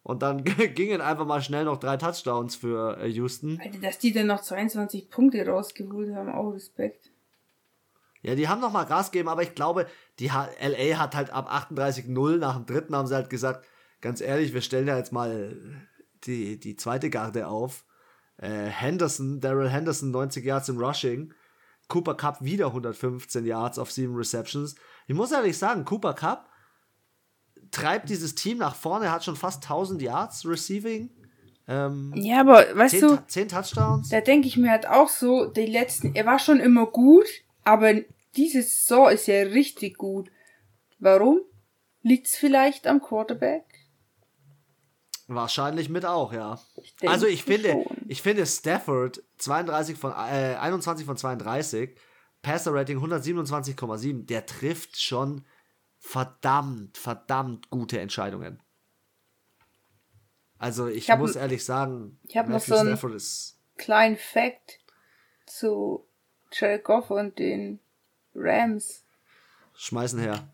Und dann gingen einfach mal schnell noch drei Touchdowns für äh, Houston. Alter, dass die dann noch 22 Punkte rausgeholt haben, auch Respekt. Ja, die haben noch mal Gas gegeben, aber ich glaube, die H LA hat halt ab 38-0 nach dem dritten haben sie halt gesagt, ganz ehrlich, wir stellen ja jetzt mal die, die zweite Garde auf. Äh, Henderson, Daryl Henderson, 90 Yards im Rushing. Cooper Cup wieder 115 Yards auf 7 Receptions. Ich muss ehrlich sagen, Cooper Cup treibt dieses Team nach vorne, hat schon fast 1000 Yards Receiving. Ähm, ja, aber weißt 10, du, 10 Touchdowns. Da denke ich mir halt auch so, die letzten, er war schon immer gut, aber diese Saison ist ja richtig gut. Warum? Liegt's vielleicht am Quarterback? Wahrscheinlich mit auch, ja. Ich also ich finde, schon. ich finde Stafford 32 von äh, 21 von 32, Passer Rating 127,7, der trifft schon verdammt, verdammt gute Entscheidungen. Also ich, ich muss ehrlich sagen, ich habe noch so einen kleinen Fact zu Jared Goff und den Rams. Schmeißen her.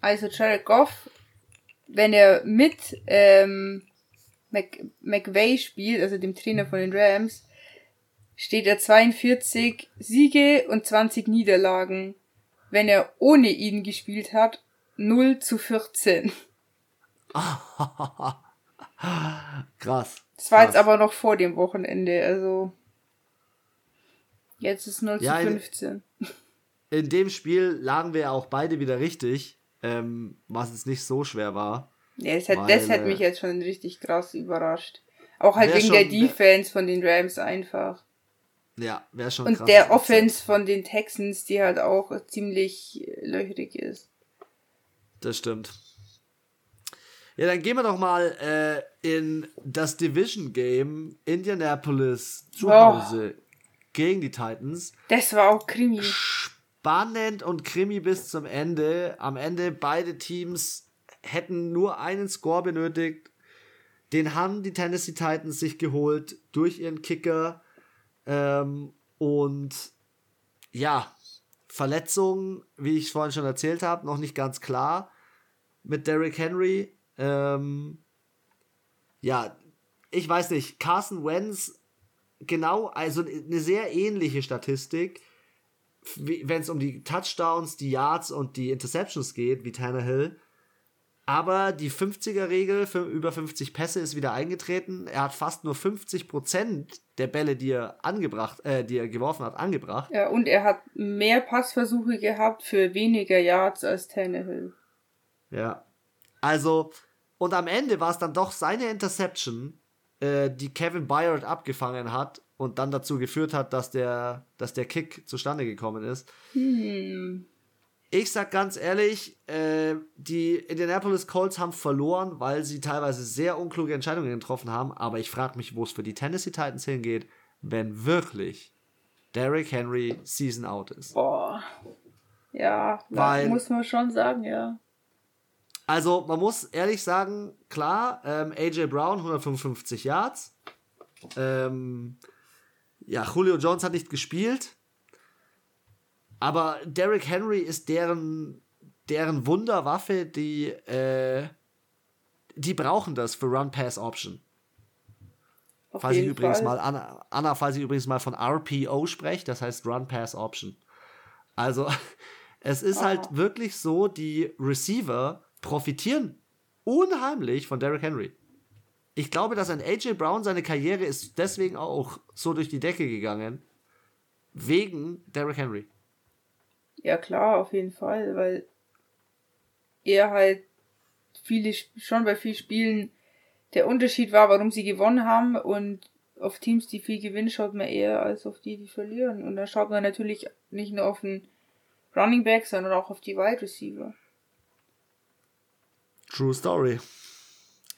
Also Jared Goff, wenn er mit ähm, Mc, McVay spielt, also dem Trainer von den Rams, steht er 42 Siege und 20 Niederlagen. Wenn er ohne ihn gespielt hat, 0 zu 14. krass. Das war krass. jetzt aber noch vor dem Wochenende, also jetzt ist 0 ja, zu 15. In, in dem Spiel lagen wir auch beide wieder richtig, ähm, was jetzt nicht so schwer war. Ja, das hat, das hat mich jetzt schon richtig krass überrascht. Auch halt wegen schon, der Defense von den Rams einfach. Ja, wäre schon Und krass, der Offense von den Texans, die halt auch ziemlich löchrig ist. Das stimmt. Ja, dann gehen wir doch mal äh, in das Division Game Indianapolis zu Hause gegen die Titans. Das war auch Krimi. Spannend und Krimi bis zum Ende. Am Ende beide Teams hätten nur einen Score benötigt. Den haben die Tennessee Titans sich geholt durch ihren Kicker. Ähm, und ja, Verletzungen, wie ich vorhin schon erzählt habe, noch nicht ganz klar mit Derrick Henry. Ähm, ja, ich weiß nicht, Carson Wentz, genau, also eine sehr ähnliche Statistik, wenn es um die Touchdowns, die Yards und die Interceptions geht, wie Tannehill. Aber die 50er-Regel für über 50 Pässe ist wieder eingetreten. Er hat fast nur 50% der Bälle, die er angebracht, äh, die er geworfen hat, angebracht. Ja, und er hat mehr Passversuche gehabt für weniger Yards als Tannehill. Ja. Also, und am Ende war es dann doch seine Interception, äh, die Kevin Byard abgefangen hat und dann dazu geführt hat, dass der, dass der Kick zustande gekommen ist. Hm. Ich sag ganz ehrlich, äh, die Indianapolis Colts haben verloren, weil sie teilweise sehr unkluge Entscheidungen getroffen haben. Aber ich frage mich, wo es für die Tennessee Titans hingeht, wenn wirklich Derrick Henry Season out ist. Boah. Ja, weil, muss man schon sagen, ja. Also, man muss ehrlich sagen, klar, ähm, AJ Brown 155 Yards. Ähm, ja, Julio Jones hat nicht gespielt. Aber Derrick Henry ist deren, deren Wunderwaffe, die, äh, die brauchen das für Run-Pass-Option. falls ich übrigens Fall. mal, Anna, Anna, falls ich übrigens mal von RPO spreche, das heißt Run-Pass-Option. Also, es ist Aha. halt wirklich so, die Receiver profitieren unheimlich von Derrick Henry. Ich glaube, dass ein AJ Brown seine Karriere ist deswegen auch so durch die Decke gegangen, wegen Derrick Henry. Ja, klar, auf jeden Fall, weil er halt viele, schon bei vielen Spielen der Unterschied war, warum sie gewonnen haben und auf Teams, die viel gewinnen, schaut man eher als auf die, die verlieren. Und da schaut man natürlich nicht nur auf den Running Back, sondern auch auf die Wide Receiver. True Story.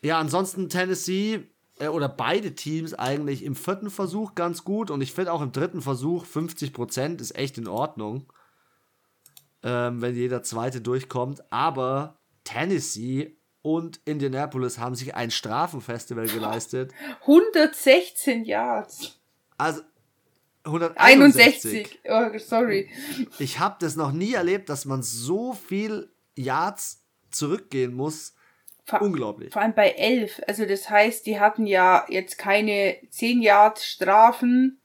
ja, ansonsten Tennessee äh, oder beide Teams eigentlich im vierten Versuch ganz gut und ich finde auch im dritten Versuch 50% ist echt in Ordnung, ähm, wenn jeder zweite durchkommt. Aber Tennessee und Indianapolis haben sich ein Strafenfestival geleistet. 116 Yards. Also 161. 61. Oh, sorry. Ich habe das noch nie erlebt, dass man so viel Yards zurückgehen muss. Vor, Unglaublich. Vor allem bei 11. Also das heißt, die hatten ja jetzt keine 10 Yards Strafen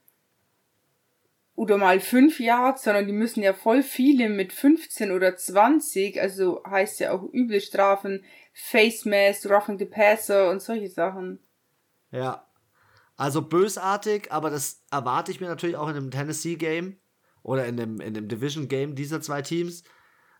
oder mal 5 Yards, sondern die müssen ja voll viele mit 15 oder 20, also heißt ja auch üble Strafen, Face Mask, Roughing the Passer und solche Sachen. Ja. Also bösartig, aber das erwarte ich mir natürlich auch in einem Tennessee-Game oder in dem, in dem Division-Game dieser zwei Teams.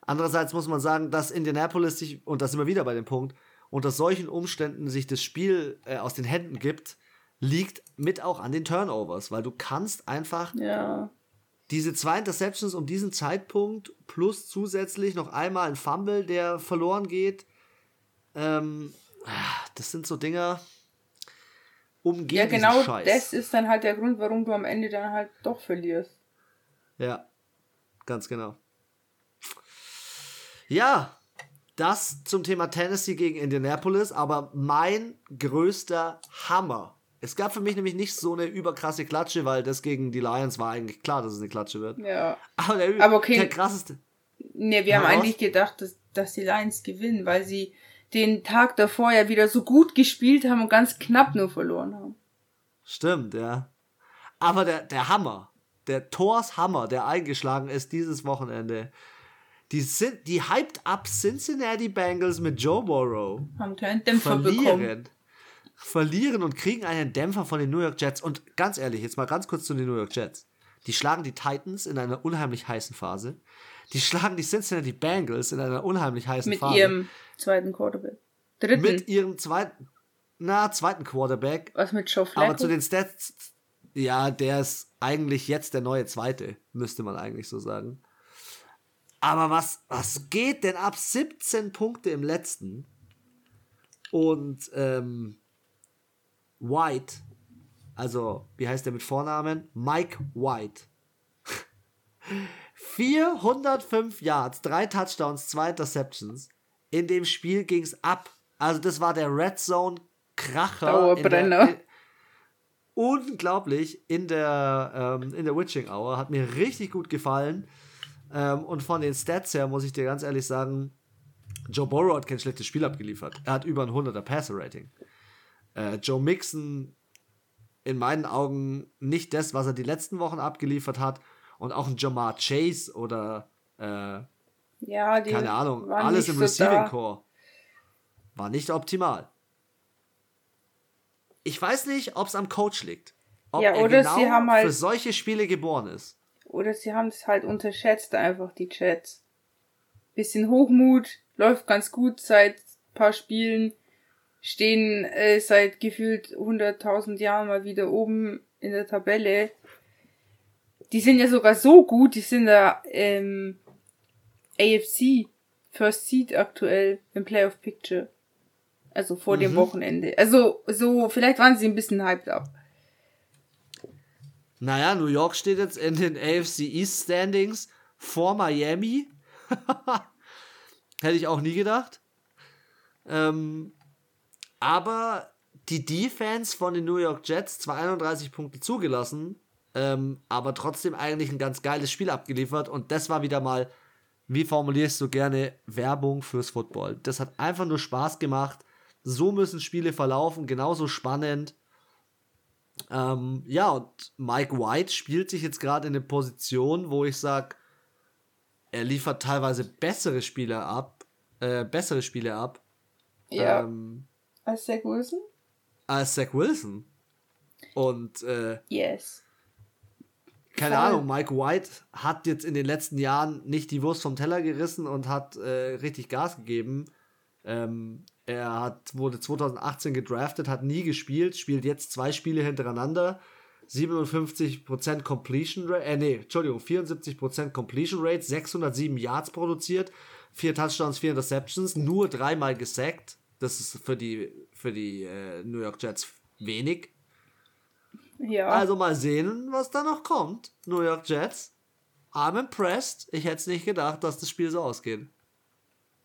Andererseits muss man sagen, dass Indianapolis sich, und das wir wieder bei dem Punkt, unter solchen Umständen sich das Spiel äh, aus den Händen gibt, liegt mit auch an den Turnovers, weil du kannst einfach ja. diese zwei Interceptions um diesen Zeitpunkt plus zusätzlich noch einmal ein Fumble, der verloren geht. Ähm, das sind so Dinger, umgehen Ja, genau, das ist dann halt der Grund, warum du am Ende dann halt doch verlierst. Ja, ganz genau. Ja, das zum Thema Tennessee gegen Indianapolis, aber mein größter Hammer. Es gab für mich nämlich nicht so eine überkrasse Klatsche, weil das gegen die Lions war eigentlich klar, dass es eine Klatsche wird. Ja. Aber der, aber okay. der krasseste. Ne, wir haben eigentlich gedacht, dass, dass die Lions gewinnen, weil sie den Tag davor ja wieder so gut gespielt haben und ganz knapp nur verloren haben. Stimmt, ja. Aber der, der Hammer, der Thors Hammer, der eingeschlagen ist dieses Wochenende, die, sind, die hyped up Cincinnati Bengals mit Joe Burrow. Haben keinen Dämpfer verlieren, bekommen. Verlieren und kriegen einen Dämpfer von den New York Jets. Und ganz ehrlich, jetzt mal ganz kurz zu den New York Jets. Die schlagen die Titans in einer unheimlich heißen Phase. Die schlagen die Cincinnati Bengals in einer unheimlich heißen Mit Phase. Mit ihrem zweiten Quarterback. Dritten. Mit ihrem zweiten, na, zweiten Quarterback. Was mit Joe Flacco? Aber zu den Stats, ja, der ist eigentlich jetzt der neue zweite, müsste man eigentlich so sagen. Aber was, was geht denn ab 17 Punkte im letzten? Und ähm, White, also wie heißt der mit Vornamen? Mike White. 405 Yards, drei Touchdowns, zwei Interceptions. In dem Spiel ging es ab. Also das war der Red Zone Kracher. Dauerbrenner. In der, unglaublich in der, ähm, in der Witching Hour. Hat mir richtig gut gefallen. Ähm, und von den Stats her muss ich dir ganz ehrlich sagen, Joe Burrow hat kein schlechtes Spiel abgeliefert. Er hat über ein 100er Passer-Rating. Äh, Joe Mixon in meinen Augen nicht das, was er die letzten Wochen abgeliefert hat. Und auch ein Jamar Chase oder äh, ja, keine Ahnung, alles im so Receiving da. Core war nicht optimal. Ich weiß nicht, ob es am Coach liegt. Ob ja, oder er genau sie haben halt für solche Spiele geboren ist. Oder sie haben es halt unterschätzt, einfach die Chats. Bisschen Hochmut, läuft ganz gut seit paar Spielen, stehen äh, seit gefühlt 100.000 Jahren mal wieder oben in der Tabelle. Die sind ja sogar so gut, die sind da ähm, AFC First Seed aktuell im Playoff Picture. Also vor mhm. dem Wochenende. Also so, vielleicht waren sie ein bisschen hyped up. Naja, New York steht jetzt in den AFC East Standings vor Miami. Hätte ich auch nie gedacht. Ähm, aber die Defense von den New York Jets zwar 31 Punkte zugelassen, ähm, aber trotzdem eigentlich ein ganz geiles Spiel abgeliefert. Und das war wieder mal, wie formulierst du gerne, Werbung fürs Football. Das hat einfach nur Spaß gemacht. So müssen Spiele verlaufen, genauso spannend. Ähm, ja, und Mike White spielt sich jetzt gerade in eine Position, wo ich sage, er liefert teilweise bessere Spiele ab, äh, bessere Spiele ab. Ja. Ähm, als Zach Wilson? Als Zach Wilson. Und äh, yes. Keine Voll. Ahnung, Mike White hat jetzt in den letzten Jahren nicht die Wurst vom Teller gerissen und hat äh, richtig Gas gegeben. Ähm, er hat, wurde 2018 gedraftet, hat nie gespielt, spielt jetzt zwei Spiele hintereinander. 57% Completion Rate, äh, nee, Entschuldigung, 74% Completion Rate, 607 Yards produziert, vier Touchdowns, vier Interceptions, nur dreimal gesackt. Das ist für die, für die äh, New York Jets wenig. Ja. Also mal sehen, was da noch kommt. New York Jets. I'm impressed. Ich hätte es nicht gedacht, dass das Spiel so ausgeht.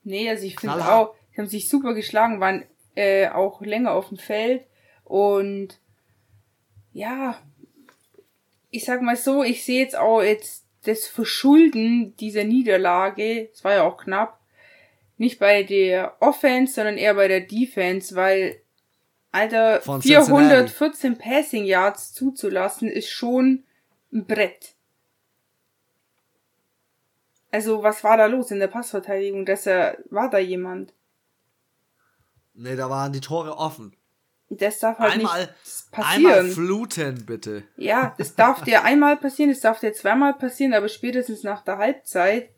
Nee, also ich finde auch, die haben sich super geschlagen, waren äh, auch länger auf dem Feld und ja, ich sag mal so, ich sehe jetzt auch jetzt das Verschulden dieser Niederlage, es war ja auch knapp, nicht bei der Offense, sondern eher bei der Defense, weil Alter, Von Cincinnati. 414 Passing Yards zuzulassen, ist schon ein Brett. Also, was war da los in der Passverteidigung? Dass er, war da jemand? Nee, da waren die Tore offen. Das darf halt Einmal, nicht einmal passieren. fluten, bitte. Ja, das darf dir einmal passieren, das darf dir zweimal passieren, aber spätestens nach der Halbzeit,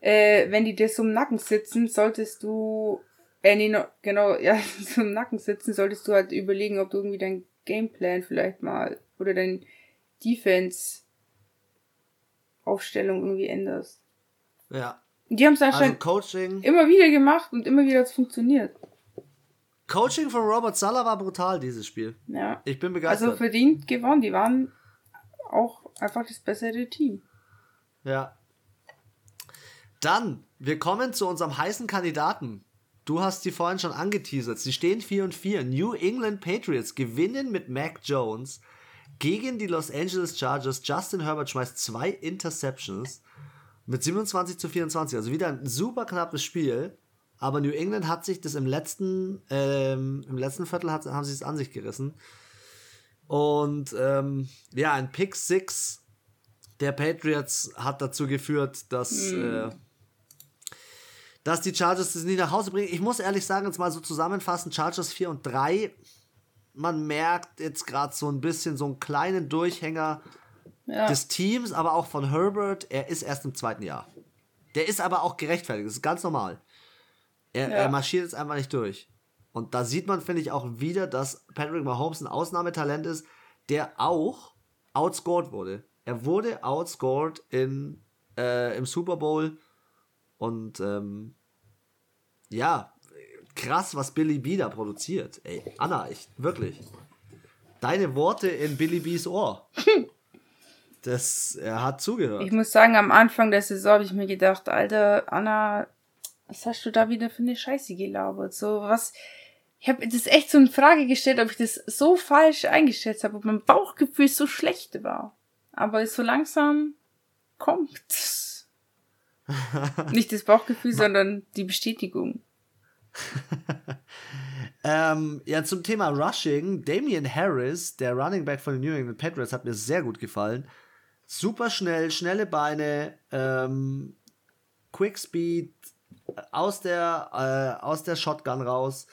äh, wenn die dir so im Nacken sitzen, solltest du, äh, nee, no, genau, ja, so im Nacken sitzen, solltest du halt überlegen, ob du irgendwie dein Gameplan vielleicht mal oder dein Defense-Aufstellung irgendwie änderst. Ja. Die haben es Also anscheinend Coaching, immer wieder gemacht und immer wieder hat es funktioniert. Coaching von Robert Sala war brutal, dieses Spiel. Ja. Ich bin begeistert. Also verdient gewonnen. Die waren auch einfach das bessere Team. Ja. Dann, wir kommen zu unserem heißen Kandidaten. Du hast die vorhin schon angeteasert. Sie stehen 4 und 4. New England Patriots gewinnen mit Mac Jones gegen die Los Angeles Chargers. Justin Herbert schmeißt zwei Interceptions mit 27 zu 24. Also wieder ein super knappes Spiel. Aber New England hat sich das im letzten, ähm, im letzten Viertel hat, haben sie es an sich gerissen. Und ähm, ja, ein Pick 6 der Patriots hat dazu geführt, dass, äh, dass die Chargers das nicht nach Hause bringen. Ich muss ehrlich sagen, jetzt mal so zusammenfassen, Chargers 4 und 3, man merkt jetzt gerade so ein bisschen so einen kleinen Durchhänger Ja. des Teams, aber auch von Herbert. Er ist erst im zweiten Jahr. Der ist aber auch gerechtfertigt, das ist ganz normal. Er, Ja. er marschiert jetzt einfach nicht durch. Und da sieht man, finde ich, auch wieder, dass Patrick Mahomes ein Ausnahmetalent ist, der auch outscored wurde. Er wurde outscored in, äh, im Super Bowl. Und ähm, ja, krass, was Billy B da produziert. Ey, Anna, ich, wirklich. Deine Worte in Billy B's Ohr. Das, er hat zugehört. Ich muss sagen, am Anfang der Saison habe ich mir gedacht, Alter, Anna, was hast du da wieder für eine Scheiße gelabert? So, was. Ich habe das echt so in Frage gestellt, ob ich das so falsch eingeschätzt habe, ob mein Bauchgefühl so schlecht war. Aber so langsam kommt's. Nicht das Bauchgefühl, sondern die Bestätigung. Ähm, ja, zum Thema Rushing. Damian Harris, der Running Back von den New England Patriots, hat mir sehr gut gefallen. Super schnell, schnelle Beine, ähm, Quick Speed, aus der, äh, aus der Shotgun raus.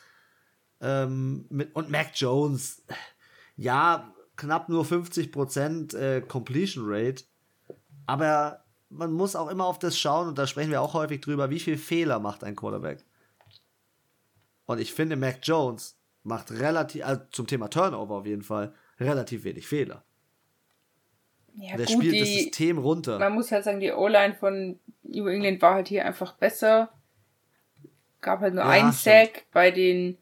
Ähm, mit, und Mac Jones, ja, knapp nur 50% äh, Completion Rate. Aber man muss auch immer auf das schauen, und da sprechen wir auch häufig drüber, wie viel Fehler macht ein Quarterback. Und ich finde, Mac Jones macht relativ, also zum Thema Turnover auf jeden Fall, relativ wenig Fehler. Ja, Der gut, spielt das System runter. man muss halt sagen, die O-Line von New England war halt hier einfach besser. Gab halt nur Ja, einen stimmt. Sack bei den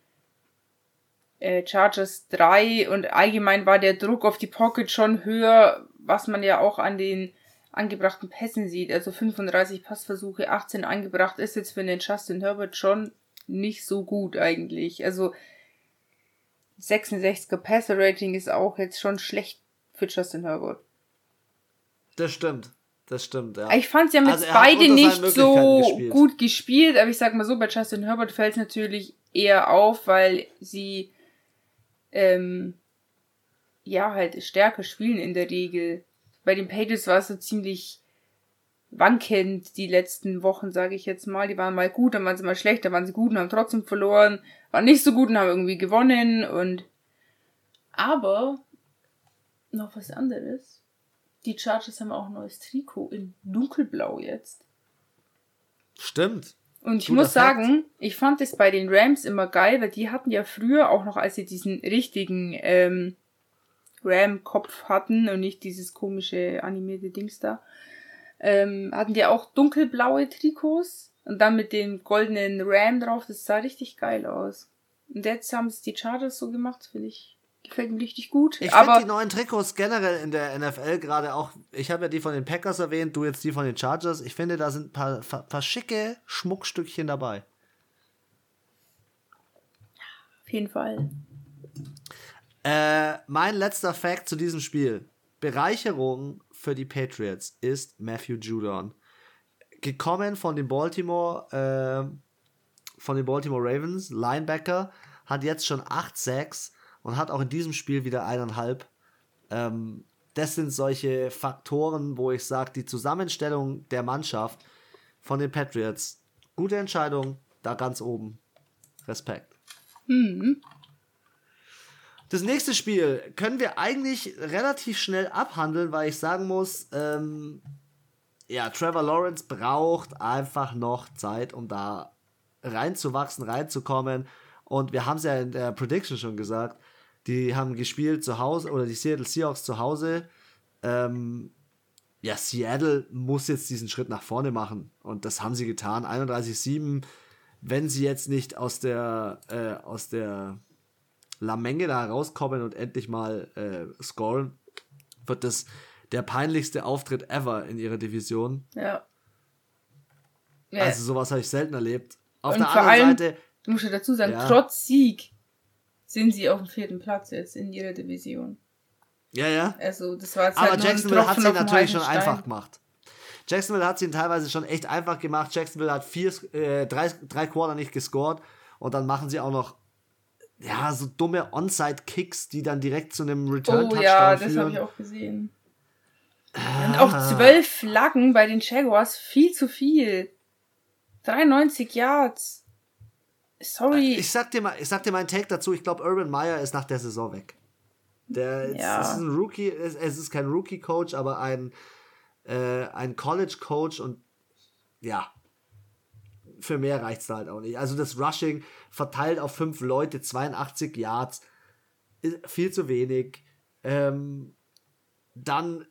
äh, Chargers 3 und allgemein war der Druck auf die Pocket schon höher, was man ja auch an den angebrachten Pässen sieht. Also 35 Passversuche, 18 angebracht ist jetzt für den Justin Herbert schon nicht so gut eigentlich. Also 66er Passer Rating ist auch jetzt schon schlecht für Justin Herbert. Das stimmt. Das stimmt, ja. Ich fand ja mit Also hat beide nicht so gespielt. gut gespielt, aber ich sag mal so, bei Justin Herbert fällt es natürlich eher auf, weil sie ähm, ja halt stärker spielen in der Regel. Bei den Patriots war es so ziemlich wankend die letzten Wochen, sage ich jetzt mal. Die waren mal gut, dann waren sie mal schlecht, dann waren sie gut und haben trotzdem verloren, waren nicht so gut und haben irgendwie gewonnen und aber noch was anderes. Die Chargers haben auch ein neues Trikot in dunkelblau jetzt. Stimmt. Und ich Guter muss Fakt. sagen, ich fand es bei den Rams immer geil, weil die hatten ja früher auch noch, als sie diesen richtigen ähm, Ram-Kopf hatten und nicht dieses komische animierte Dings da, ähm, hatten die auch dunkelblaue Trikots. Und dann mit dem goldenen Ram drauf, das sah richtig geil aus. Und jetzt haben es die Chargers so gemacht, finde ich. Gefällt mir richtig gut. Ich finde die neuen Trikots generell in der NFL gerade auch, ich habe ja die von den Packers erwähnt, du jetzt die von den Chargers. Ich finde, da sind ein paar, paar, paar schicke Schmuckstückchen dabei. Auf jeden Fall. Äh, mein letzter Fact zu diesem Spiel. Bereicherung für die Patriots ist Matthew Judon. Gekommen von den Baltimore, äh, von den Baltimore Ravens, Linebacker, hat jetzt schon 8 Sacks und hat auch in diesem Spiel wieder eineinhalb. Ähm, das sind solche Faktoren, wo ich sage, die Zusammenstellung der Mannschaft von den Patriots, gute Entscheidung, da ganz oben. Respekt. Mhm. Das nächste Spiel können wir eigentlich relativ schnell abhandeln, weil ich sagen muss, ähm, ja, Trevor Lawrence braucht einfach noch Zeit, um da reinzuwachsen, reinzukommen. Und wir haben es ja in der Prediction schon gesagt, die haben gespielt zu Hause, oder die Seattle Seahawks zu Hause. Ähm, ja, Seattle muss jetzt diesen Schritt nach vorne machen. Und das haben sie getan. 31-7. Wenn sie jetzt nicht aus der, äh, aus der Lamenge da rauskommen und endlich mal äh, scoren, wird das der peinlichste Auftritt ever in ihrer Division. Ja. ja. Also sowas habe ich selten erlebt. Auf und der anderen allem, Seite. Du musst ja dazu sagen, ja. trotz Sieg sind sie auf dem vierten Platz jetzt in ihrer Division. Ja, ja. Also, das war jetzt Aber halt Jacksonville hat sie natürlich schon einfach gemacht. Jacksonville hat sie teilweise schon echt einfach gemacht. Jacksonville hat vier, äh, drei, drei Quarter nicht gescored und dann machen sie auch noch ja, so dumme Onside-Kicks, die dann direkt zu einem Return-Touchdown oh, ja, das habe ich auch gesehen. Ah. Und auch zwölf Flaggen bei den Jaguars, viel zu viel. 93 Yards. Sorry. Ich sag dir mal, ich sag dir meinen Take dazu. Ich glaube, Urban Meyer ist nach der Saison weg. Der ja. ist, ist ein Rookie, es ist kein Rookie-Coach, aber ein, äh, ein College-Coach und ja, für mehr reicht es da halt auch nicht. Also das Rushing verteilt auf fünf Leute, 82 Yards, viel zu wenig. Ähm, dann,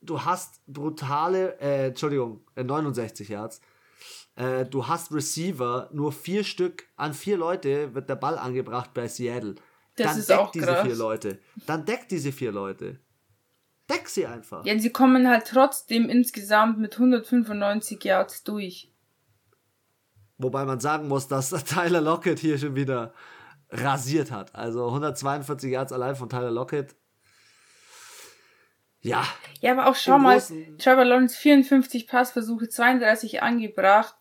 du hast brutale, äh, Entschuldigung, 69 äh, Yards. Äh, du hast Receiver, nur vier Stück, an vier Leute wird der Ball angebracht bei Seattle. Das dann ist deck auch diese krass. vier Leute. Dann deck diese vier Leute. Deck sie einfach. Ja, sie kommen halt trotzdem insgesamt mit 195 Yards durch. Wobei man sagen muss, dass Tyler Lockett hier schon wieder rasiert hat. Also 142 Yards allein von Tyler Lockett. Ja. Ja, aber auch schau mal, Trevor Lawrence 54 Passversuche, 32 angebracht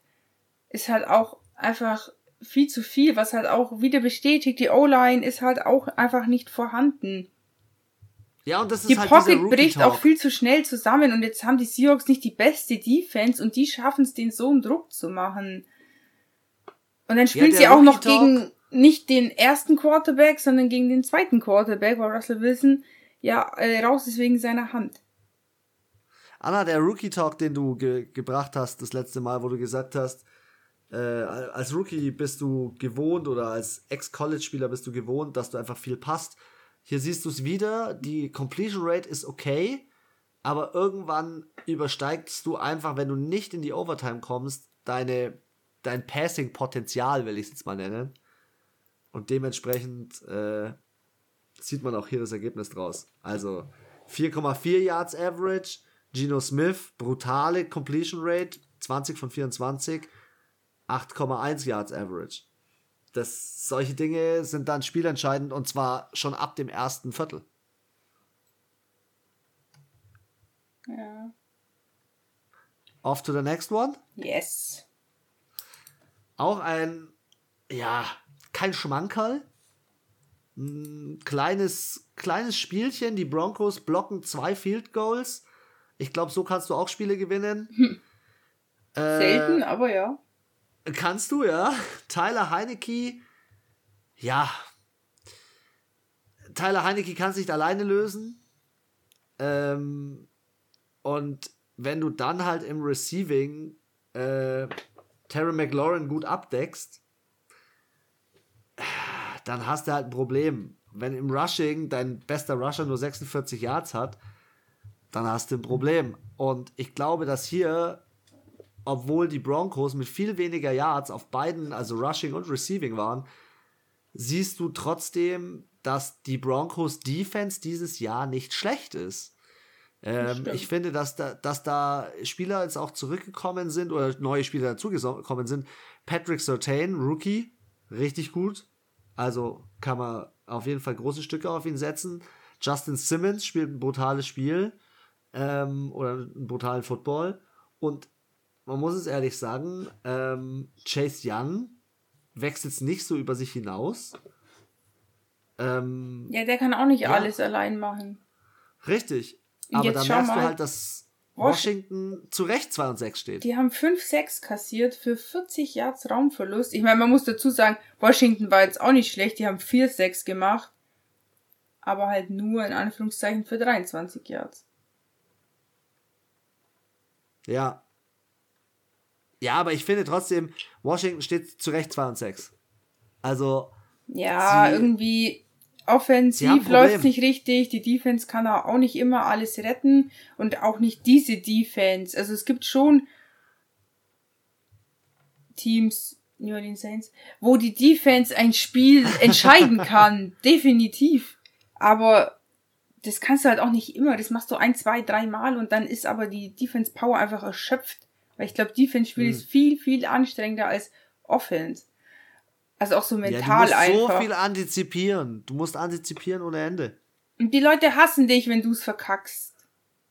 ist halt auch einfach viel zu viel, was halt auch wieder bestätigt, die O-Line ist halt auch einfach nicht vorhanden. Ja, und das ist die halt Pocket bricht auch viel zu schnell zusammen und jetzt haben die Seahawks nicht die beste Defense und die schaffen es, den so einen Druck zu machen. Und dann spielen ja, sie auch noch gegen nicht den ersten Quarterback, sondern gegen den zweiten Quarterback, weil Russell Wilson ja äh, raus ist wegen seiner Hand. Anna, der Rookie Talk, den du ge gebracht hast, das letzte Mal, wo du gesagt hast, äh, als Rookie bist du gewohnt oder als Ex-College-Spieler bist du gewohnt, dass du einfach viel passt. Hier siehst du es wieder, die Completion Rate ist okay, aber irgendwann übersteigst du einfach, wenn du nicht in die Overtime kommst, deine, dein Passing-Potenzial, will ich es jetzt mal nennen. Und dementsprechend äh, sieht man auch hier das Ergebnis draus. Also 4,4 Yards Average, Geno Smith, brutale Completion Rate, 20 von 24. 8,1 Yards Average. Das, solche Dinge sind dann spielentscheidend und zwar schon ab dem ersten Viertel. Ja. Off to the next one? Yes. Auch ein, ja, kein Schmankerl. Ein kleines, kleines Spielchen. Die Broncos blocken zwei Field Goals. Ich glaube, so kannst du auch Spiele gewinnen. Hm. Äh, Selten, aber ja. Kannst du, ja. Tyler Heinecke, ja. Tyler Heinecke kann es nicht alleine lösen. Ähm, und wenn du dann halt im Receiving äh, Terry McLaurin gut abdeckst, dann hast du halt ein Problem. Wenn im Rushing dein bester Rusher nur 46 Yards hat, dann hast du ein Problem. Und ich glaube, dass hier obwohl die Broncos mit viel weniger Yards auf beiden, also Rushing und Receiving waren, siehst du trotzdem, dass die Broncos Defense dieses Jahr nicht schlecht ist. Ähm, ich finde, dass da, dass da Spieler jetzt auch zurückgekommen sind oder neue Spieler dazugekommen sind. Patrick Sertain, Rookie, richtig gut. Also kann man auf jeden Fall große Stücke auf ihn setzen. Justin Simmons spielt ein brutales Spiel ähm, oder einen brutalen Football. Und man muss es ehrlich sagen, ähm, Chase Young wächst jetzt nicht so über sich hinaus. Ähm, ja, der kann auch nicht ja. alles allein machen. Richtig. Aber da merkst mal, du halt, dass Washington zu Recht 2 und 6 steht. Die haben 5-6 kassiert für 40 Yards Raumverlust. Ich meine, man muss dazu sagen, Washington war jetzt auch nicht schlecht. Die haben 4-6 gemacht. Aber halt nur in Anführungszeichen für 23 Yards. Ja. Ja, aber ich finde trotzdem, Washington steht zu Recht 2 und 6. Also. Ja, irgendwie offensiv läuft nicht richtig, die Defense kann auch nicht immer alles retten und auch nicht diese Defense. Also es gibt schon Teams, New Orleans Saints, wo die Defense ein Spiel entscheiden kann, definitiv. Aber das kannst du halt auch nicht immer. Das machst du ein, zwei, drei Mal und dann ist aber die Defense Power einfach erschöpft. Weil ich glaube, Defense-Spiel hm. ist viel, viel anstrengender als Offense. Also auch so mental ja, du musst einfach. so viel antizipieren. Du musst antizipieren ohne Ende. Und die Leute hassen dich, wenn du es verkackst.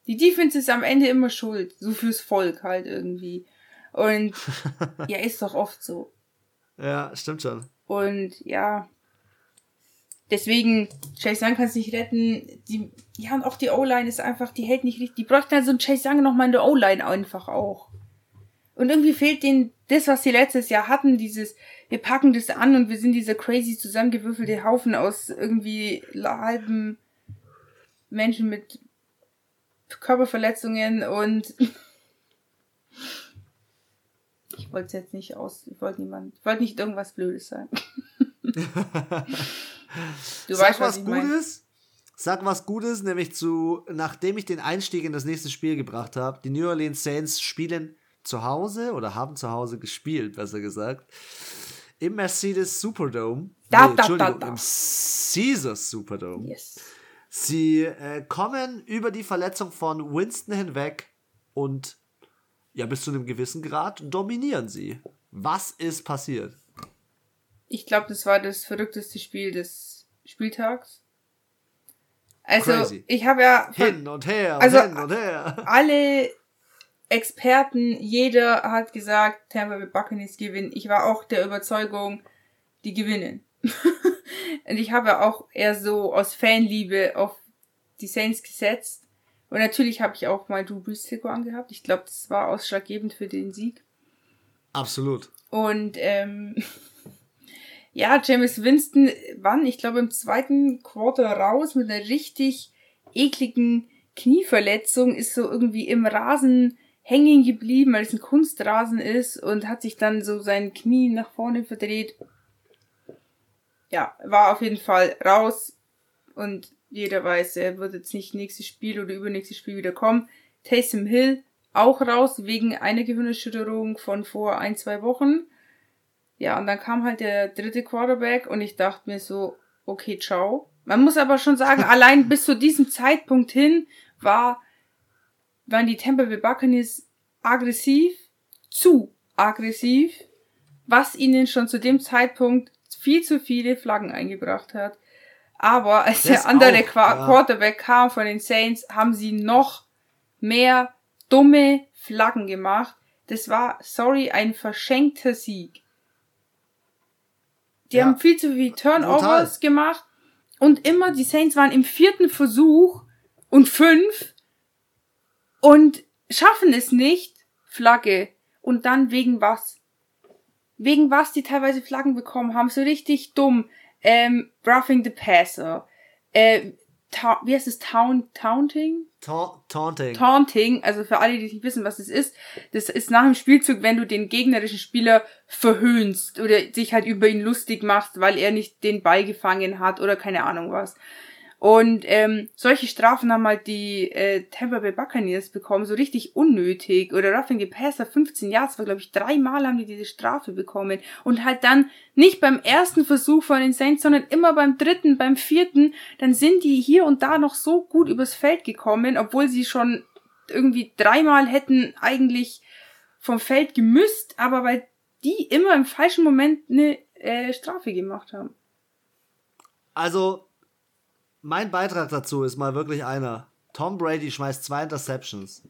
Die Defense ist am Ende immer schuld. So fürs Volk halt irgendwie. Und ja, ist doch oft so. Ja, stimmt schon. Und ja. Deswegen, Chase Young kann es nicht retten. Die, ja, und auch die O-Line ist einfach, die hält nicht richtig. Die bräuchten halt so ein Chase Young nochmal in der O-Line einfach auch. Und irgendwie fehlt denen das, was sie letztes Jahr hatten, dieses, wir packen das an und wir sind dieser crazy zusammengewürfelte Haufen aus irgendwie halben Menschen mit Körperverletzungen und ich wollte es jetzt nicht aus, ich wollte niemand, ich wollte nicht irgendwas Blödes sagen. du Sag weißt, was, was Gutes? Sag was Gutes, nämlich zu, nachdem ich den Einstieg in das nächste Spiel gebracht habe, die New Orleans Saints spielen zu Hause oder haben zu Hause gespielt, besser gesagt im Mercedes Superdome. Da, nee, da, Entschuldigung, da, da. im Caesars Superdome. Yes. Sie äh, kommen über die Verletzung von Winston hinweg und ja, bis zu einem gewissen Grad dominieren sie. Was ist passiert? Ich glaube, das war das verrückteste Spiel des Spieltags. Also, Crazy. ich habe ja. Hin und her, also, hin und her. Alle Experten, jeder hat gesagt, Tampa Bay Buccaneers gewinnen. Ich war auch der Überzeugung, die gewinnen. und ich habe auch eher so aus Fanliebe auf die Saints gesetzt. Und natürlich habe ich auch mal Drew Brees Trikot angehabt. Ich glaube, das war ausschlaggebend für den Sieg. Absolut. Und ähm, ja, James Winston, wann? Ich glaube im zweiten Quarter raus mit einer richtig ekligen Knieverletzung, ist so irgendwie im Rasen hängen geblieben, weil es ein Kunstrasen ist und hat sich dann so sein Knie nach vorne verdreht. Ja, war auf jeden Fall raus und jeder weiß, er wird jetzt nicht nächstes Spiel oder übernächstes Spiel wieder kommen. Taysom Hill auch raus wegen einer Gehirnerschütterung von vor ein, zwei Wochen. Ja, und dann kam halt der dritte Quarterback und ich dachte mir so, okay, ciao. Man muss aber schon sagen, allein bis zu diesem Zeitpunkt hin war waren die Tampa Bay Buccaneers aggressiv, zu aggressiv, was ihnen schon zu dem Zeitpunkt viel zu viele Flaggen eingebracht hat. Aber als das der andere auch, ja. Quarterback kam von den Saints, haben sie noch mehr dumme Flaggen gemacht. Das war, sorry, ein verschenkter Sieg. Die ja. haben viel zu viele Turnovers Total. gemacht und immer die Saints waren im vierten Versuch und fünf und schaffen es nicht, Flagge. Und dann wegen was? Wegen was die teilweise Flaggen bekommen haben, so richtig dumm. Ähm, roughing the passer. Äh, wie heißt es? Taunt, taunting? Ta taunting. Taunting, also für alle, die nicht wissen, was das ist, das ist nach dem Spielzug, wenn du den gegnerischen Spieler verhöhnst oder sich halt über ihn lustig machst, weil er nicht den Ball gefangen hat oder keine Ahnung was. Und ähm, solche Strafen haben halt die äh, Tampa Bay Buccaneers bekommen, so richtig unnötig. Oder Roughing the Passer, 15 Jahre, das war glaube ich dreimal haben die diese Strafe bekommen. Und halt dann nicht beim ersten Versuch von den Saints, sondern immer beim dritten, beim vierten, dann sind die hier und da noch so gut übers Feld gekommen, obwohl sie schon irgendwie dreimal hätten eigentlich vom Feld gemüsst, aber weil die immer im falschen Moment eine äh, Strafe gemacht haben. Also, mein Beitrag dazu ist mal wirklich einer. Tom Brady schmeißt zwei Interceptions.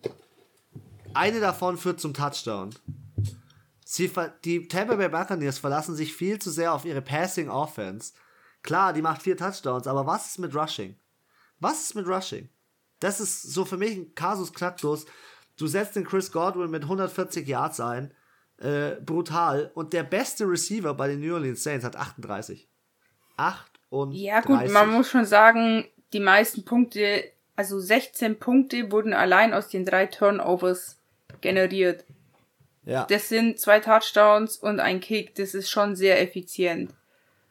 Eine davon führt zum Touchdown. Sie, die Tampa Bay Buccaneers verlassen sich viel zu sehr auf ihre Passing Offense. Klar, die macht vier Touchdowns, aber was ist mit Rushing? Was ist mit Rushing? Das ist so für mich ein Kasus Knacktus. Du setzt den Chris Godwin mit 140 Yards ein. Äh, brutal. Und der beste Receiver bei den New Orleans Saints hat 38. 38. Ja, gut, man muss schon sagen, die meisten Punkte, also 16 Punkte, wurden allein aus den drei Turnovers generiert. Ja. Das sind zwei Touchdowns und ein Kick. Das ist schon sehr effizient.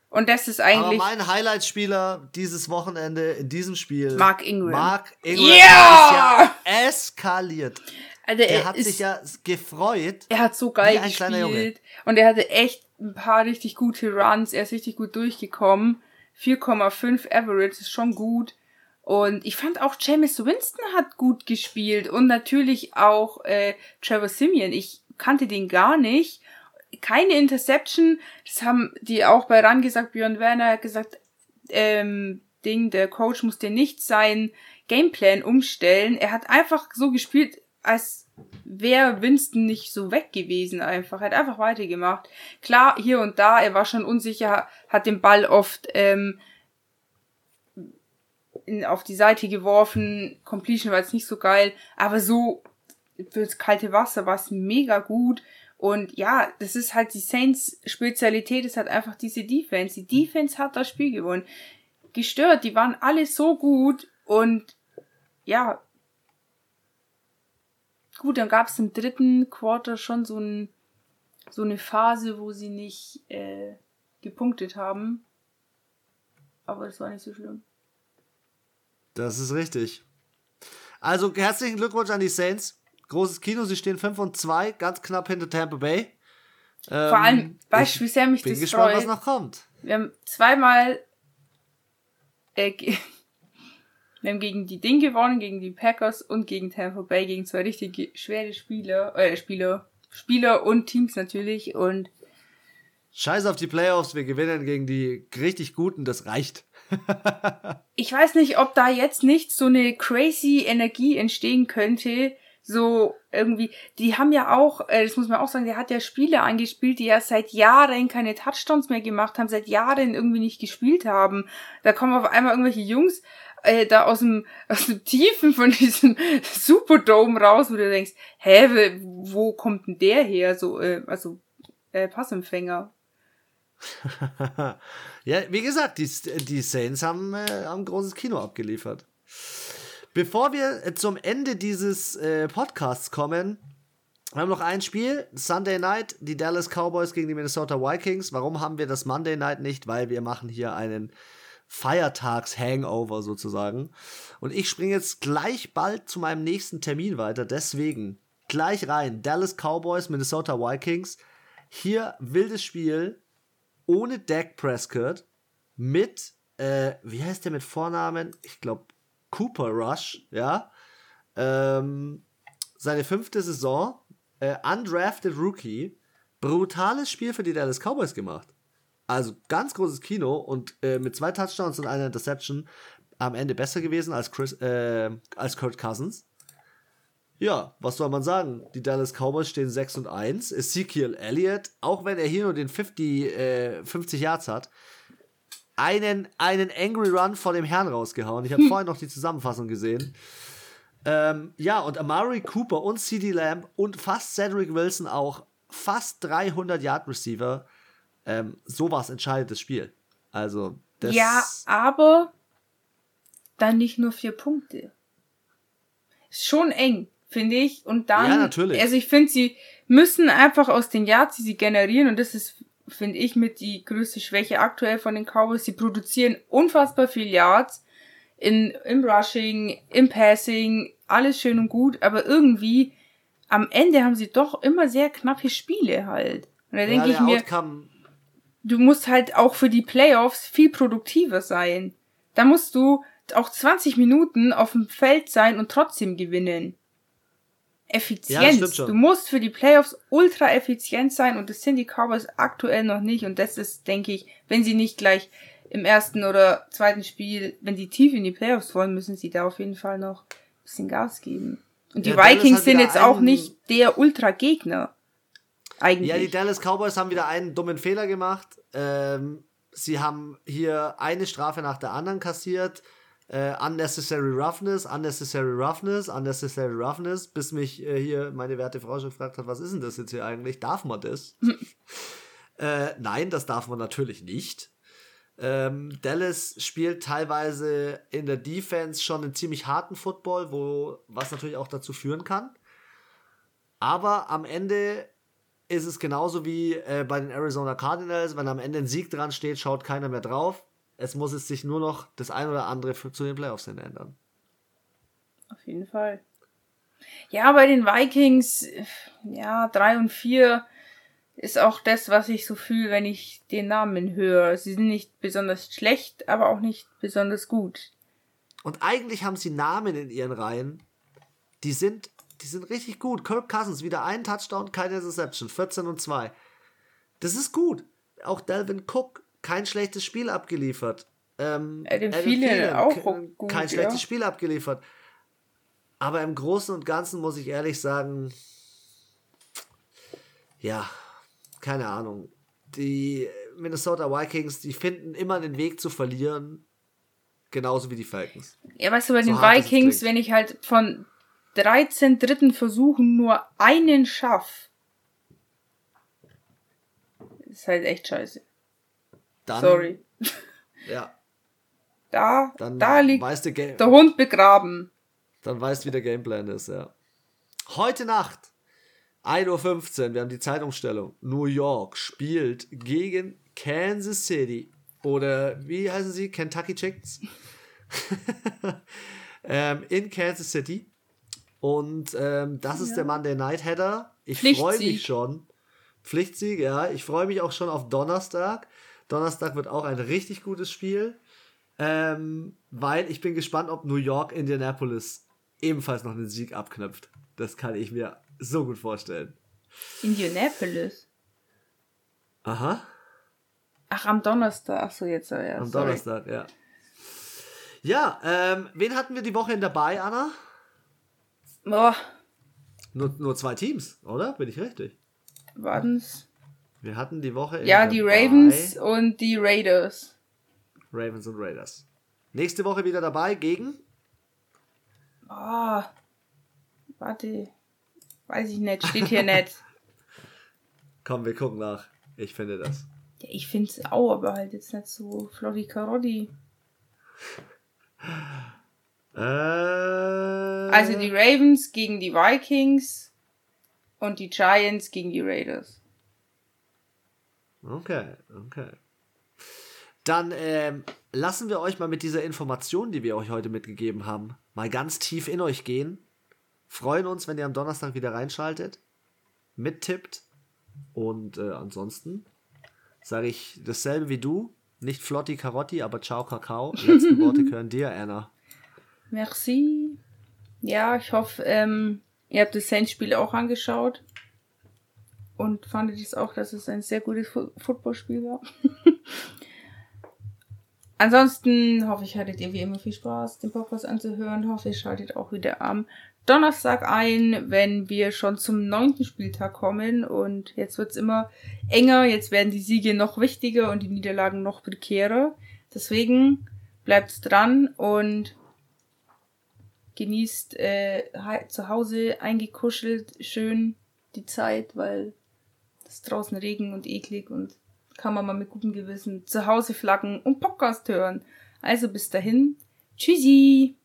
Und das ist eigentlich. Aber mein Highlight-Spieler dieses Wochenende in diesem Spiel. Mark Ingram. Mark Ingram yeah! ist ja eskaliert. Also er hat sich ja gefreut. Er hat so geil gespielt. Und er hatte echt ein paar richtig gute Runs. Er ist richtig gut durchgekommen. 4,5 Average ist schon gut. Und ich fand auch James Winston hat gut gespielt. Und natürlich auch äh, Trevor Simeon. Ich kannte den gar nicht. Keine Interception. Das haben die auch bei RAN gesagt. Björn Werner hat gesagt, ähm, Ding, der Coach musste nicht sein Gameplan umstellen. Er hat einfach so gespielt, als wäre Winston nicht so weg gewesen einfach. Er hat einfach weitergemacht. Klar, hier und da, er war schon unsicher, hat den Ball oft ähm, in, auf die Seite geworfen. Completion war jetzt nicht so geil, aber so fürs kalte Wasser war es mega gut. Und ja, das ist halt die Saints Spezialität, ist halt einfach diese Defense. Die Defense hat das Spiel gewonnen. Gestört, die waren alle so gut und ja, Gut, dann gab es im dritten Quarter schon so, ein, so eine Phase, wo sie nicht äh, gepunktet haben. Aber das war nicht so schlimm. Das ist richtig. Also herzlichen Glückwunsch an die Saints. Großes Kino, sie stehen 5 und 2, ganz knapp hinter Tampa Bay. Ähm, Vor allem, weißt du, wie sehr mich bin das gespannt, freut. was noch kommt. Wir haben zweimal äh, wir haben gegen die Ding gewonnen, gegen die Packers und gegen Tampa Bay, gegen zwei richtig schwere Spieler, äh, Spieler, Spieler und Teams natürlich und Scheiß auf die Playoffs, wir gewinnen gegen die richtig Guten, das reicht. ich weiß nicht, ob da jetzt nicht so eine crazy Energie entstehen könnte, so irgendwie, die haben ja auch, äh, das muss man auch sagen, der hat ja Spiele angespielt, die ja seit Jahren keine Touchdowns mehr gemacht haben, seit Jahren irgendwie nicht gespielt haben. Da kommen auf einmal irgendwelche Jungs äh, da aus dem, aus dem Tiefen von diesem Superdome raus, wo du denkst, hä, wo kommt denn der her? So, äh, also äh, Passempfänger. ja, wie gesagt, die, die Saints haben, äh, haben ein großes Kino abgeliefert. Bevor wir äh, zum Ende dieses äh, Podcasts kommen, wir haben noch ein Spiel, Sunday Night, die Dallas Cowboys gegen die Minnesota Vikings. Warum haben wir das Monday Night nicht? Weil wir machen hier einen Feiertags-Hangover sozusagen. Und ich springe jetzt gleich bald zu meinem nächsten Termin weiter. Deswegen gleich rein. Dallas Cowboys, Minnesota Vikings. Hier wildes Spiel ohne Dak Prescott mit, äh, wie heißt der mit Vornamen? Ich glaube Cooper Rush, ja. Ähm, seine fünfte Saison, äh, undrafted Rookie. Brutales Spiel für die Dallas Cowboys gemacht. Also ganz großes Kino und äh, mit zwei Touchdowns und einer Interception am Ende besser gewesen als, Chris, äh, als Kurt Cousins. Ja, was soll man sagen? Die Dallas Cowboys stehen 6 und 1. Ezekiel Elliott, auch wenn er hier nur den 50, äh, 50 Yards hat, einen, einen Angry Run vor dem Herrn rausgehauen. Ich habe hm. vorhin noch die Zusammenfassung gesehen. Ähm, ja, und Amari Cooper und CD Lamb und fast Cedric Wilson auch fast 300 Yard Receiver ähm, sowas entscheidet das Spiel. Also, das. Ja, aber dann nicht nur vier Punkte. Ist schon eng, finde ich. Und dann. Ja, natürlich. Also, ich finde, sie müssen einfach aus den Yards, die sie generieren, und das ist, finde ich, mit die größte Schwäche aktuell von den Cowboys. Sie produzieren unfassbar viel Yards. in, im Rushing, im Passing, alles schön und gut, aber irgendwie am Ende haben sie doch immer sehr knappe Spiele halt. Und da ja, denke ich mir, Outcome du musst halt auch für die Playoffs viel produktiver sein. Da musst du auch 20 Minuten auf dem Feld sein und trotzdem gewinnen. Effizienz. Ja, du musst für die Playoffs ultra effizient sein und das sind die Cowboys aktuell noch nicht und das ist, denke ich, wenn sie nicht gleich im ersten oder zweiten Spiel, wenn die tief in die Playoffs wollen, müssen sie da auf jeden Fall noch ein bisschen Gas geben. Und die ja, Vikings sind jetzt auch nicht der Ultra-Gegner. Eigentlich. Ja, die Dallas Cowboys haben wieder einen dummen Fehler gemacht. Ähm, sie haben hier eine Strafe nach der anderen kassiert. Äh, unnecessary Roughness, Unnecessary Roughness, Unnecessary Roughness, bis mich äh, hier meine werte Frau schon gefragt hat, was ist denn das jetzt hier eigentlich? Darf man das? äh, nein, das darf man natürlich nicht. Ähm, Dallas spielt teilweise in der Defense schon einen ziemlich harten Football, wo, was natürlich auch dazu führen kann. Aber am Ende ist es genauso wie äh, bei den Arizona Cardinals, wenn am Ende ein Sieg dran steht, schaut keiner mehr drauf. Es muss es sich nur noch das ein oder andere für, zu den Playoffs hin ändern. Auf jeden Fall. Ja, bei den Vikings, ja, 3 und 4 ist auch das, was ich so fühle, wenn ich den Namen höre. Sie sind nicht besonders schlecht, aber auch nicht besonders gut. Und eigentlich haben sie Namen in ihren Reihen, die sind die sind richtig gut. Kirk Cousins wieder ein Touchdown, keine Interception, 14 und 2. Das ist gut. Auch Delvin Cook, kein schlechtes Spiel abgeliefert. Ähm, Adam Thielen auch gut, kein schlechtes ja. Spiel abgeliefert. Aber im Großen und Ganzen muss ich ehrlich sagen, ja, keine Ahnung. Die Minnesota Vikings, die finden immer den Weg zu verlieren. Genauso wie die Falcons. Ja, weißt du, bei so den Vikings, wenn ich halt von 13 dritten Versuchen nur einen schaff. Ist halt echt scheiße. Dann, Sorry. Ja. Da, dann da liegt der Hund begraben. Dann weißt du, wie der Gameplan ist, ja. Heute Nacht, 1.15 Uhr, wir haben die Zeitumstellung. New York spielt gegen Kansas City. Oder wie heißen sie? Kentucky Chickens? ähm, in Kansas City. Und ähm, das ist ja. der Monday Night Header. Ich freue mich schon. Pflichtsieg, ja. Ich freue mich auch schon auf Donnerstag. Donnerstag wird auch ein richtig gutes Spiel. Ähm, weil ich bin gespannt, ob New York Indianapolis ebenfalls noch einen Sieg abknüpft. Das kann ich mir so gut vorstellen. Indianapolis? Aha. Ach, am Donnerstag. Ach so, jetzt. Ja, am sorry. Donnerstag, ja. Ja, ähm, wen hatten wir die Woche in dabei, Anna? Boah. Nur, nur zwei Teams, oder? Bin ich richtig? Warten's. Wir hatten die Woche. Ja, die Ravens und die Raiders. Ravens und Raiders. Nächste Woche wieder dabei gegen? Oh, warte. Weiß ich nicht, steht hier nicht. Komm, wir gucken nach. Ich finde das. Ja, ich finde es auch, aber halt jetzt nicht so Flotti Carotti. Äh, also die Ravens gegen die Vikings und die Giants gegen die Raiders. Okay, okay. Dann ähm, lassen wir euch mal mit dieser Information, die wir euch heute mitgegeben haben, mal ganz tief in euch gehen. Freuen uns, wenn ihr am Donnerstag wieder reinschaltet, mittippt. Und äh, ansonsten sage ich dasselbe wie du. Nicht Flotti Carotti, aber Ciao Kakao. Letzte Worte gehören dir, Anna. Merci. Ja, ich hoffe, ähm, ihr habt das Saints-Spiel auch angeschaut. Und fandet es auch, dass es ein sehr gutes Fu Footballspiel war. Ansonsten hoffe ich, hattet ihr wie immer viel Spaß, den Podcast anzuhören. Hoffe, ihr schaltet auch wieder am Donnerstag ein, wenn wir schon zum neunten Spieltag kommen. Und jetzt wird's immer enger. Jetzt werden die Siege noch wichtiger und die Niederlagen noch prekärer. Deswegen bleibt dran und genießt äh, zu Hause eingekuschelt schön die Zeit, weil es draußen Regen und eklig und kann man mal mit gutem Gewissen zu Hause flaggen und Podcast hören. Also bis dahin. Tschüssi!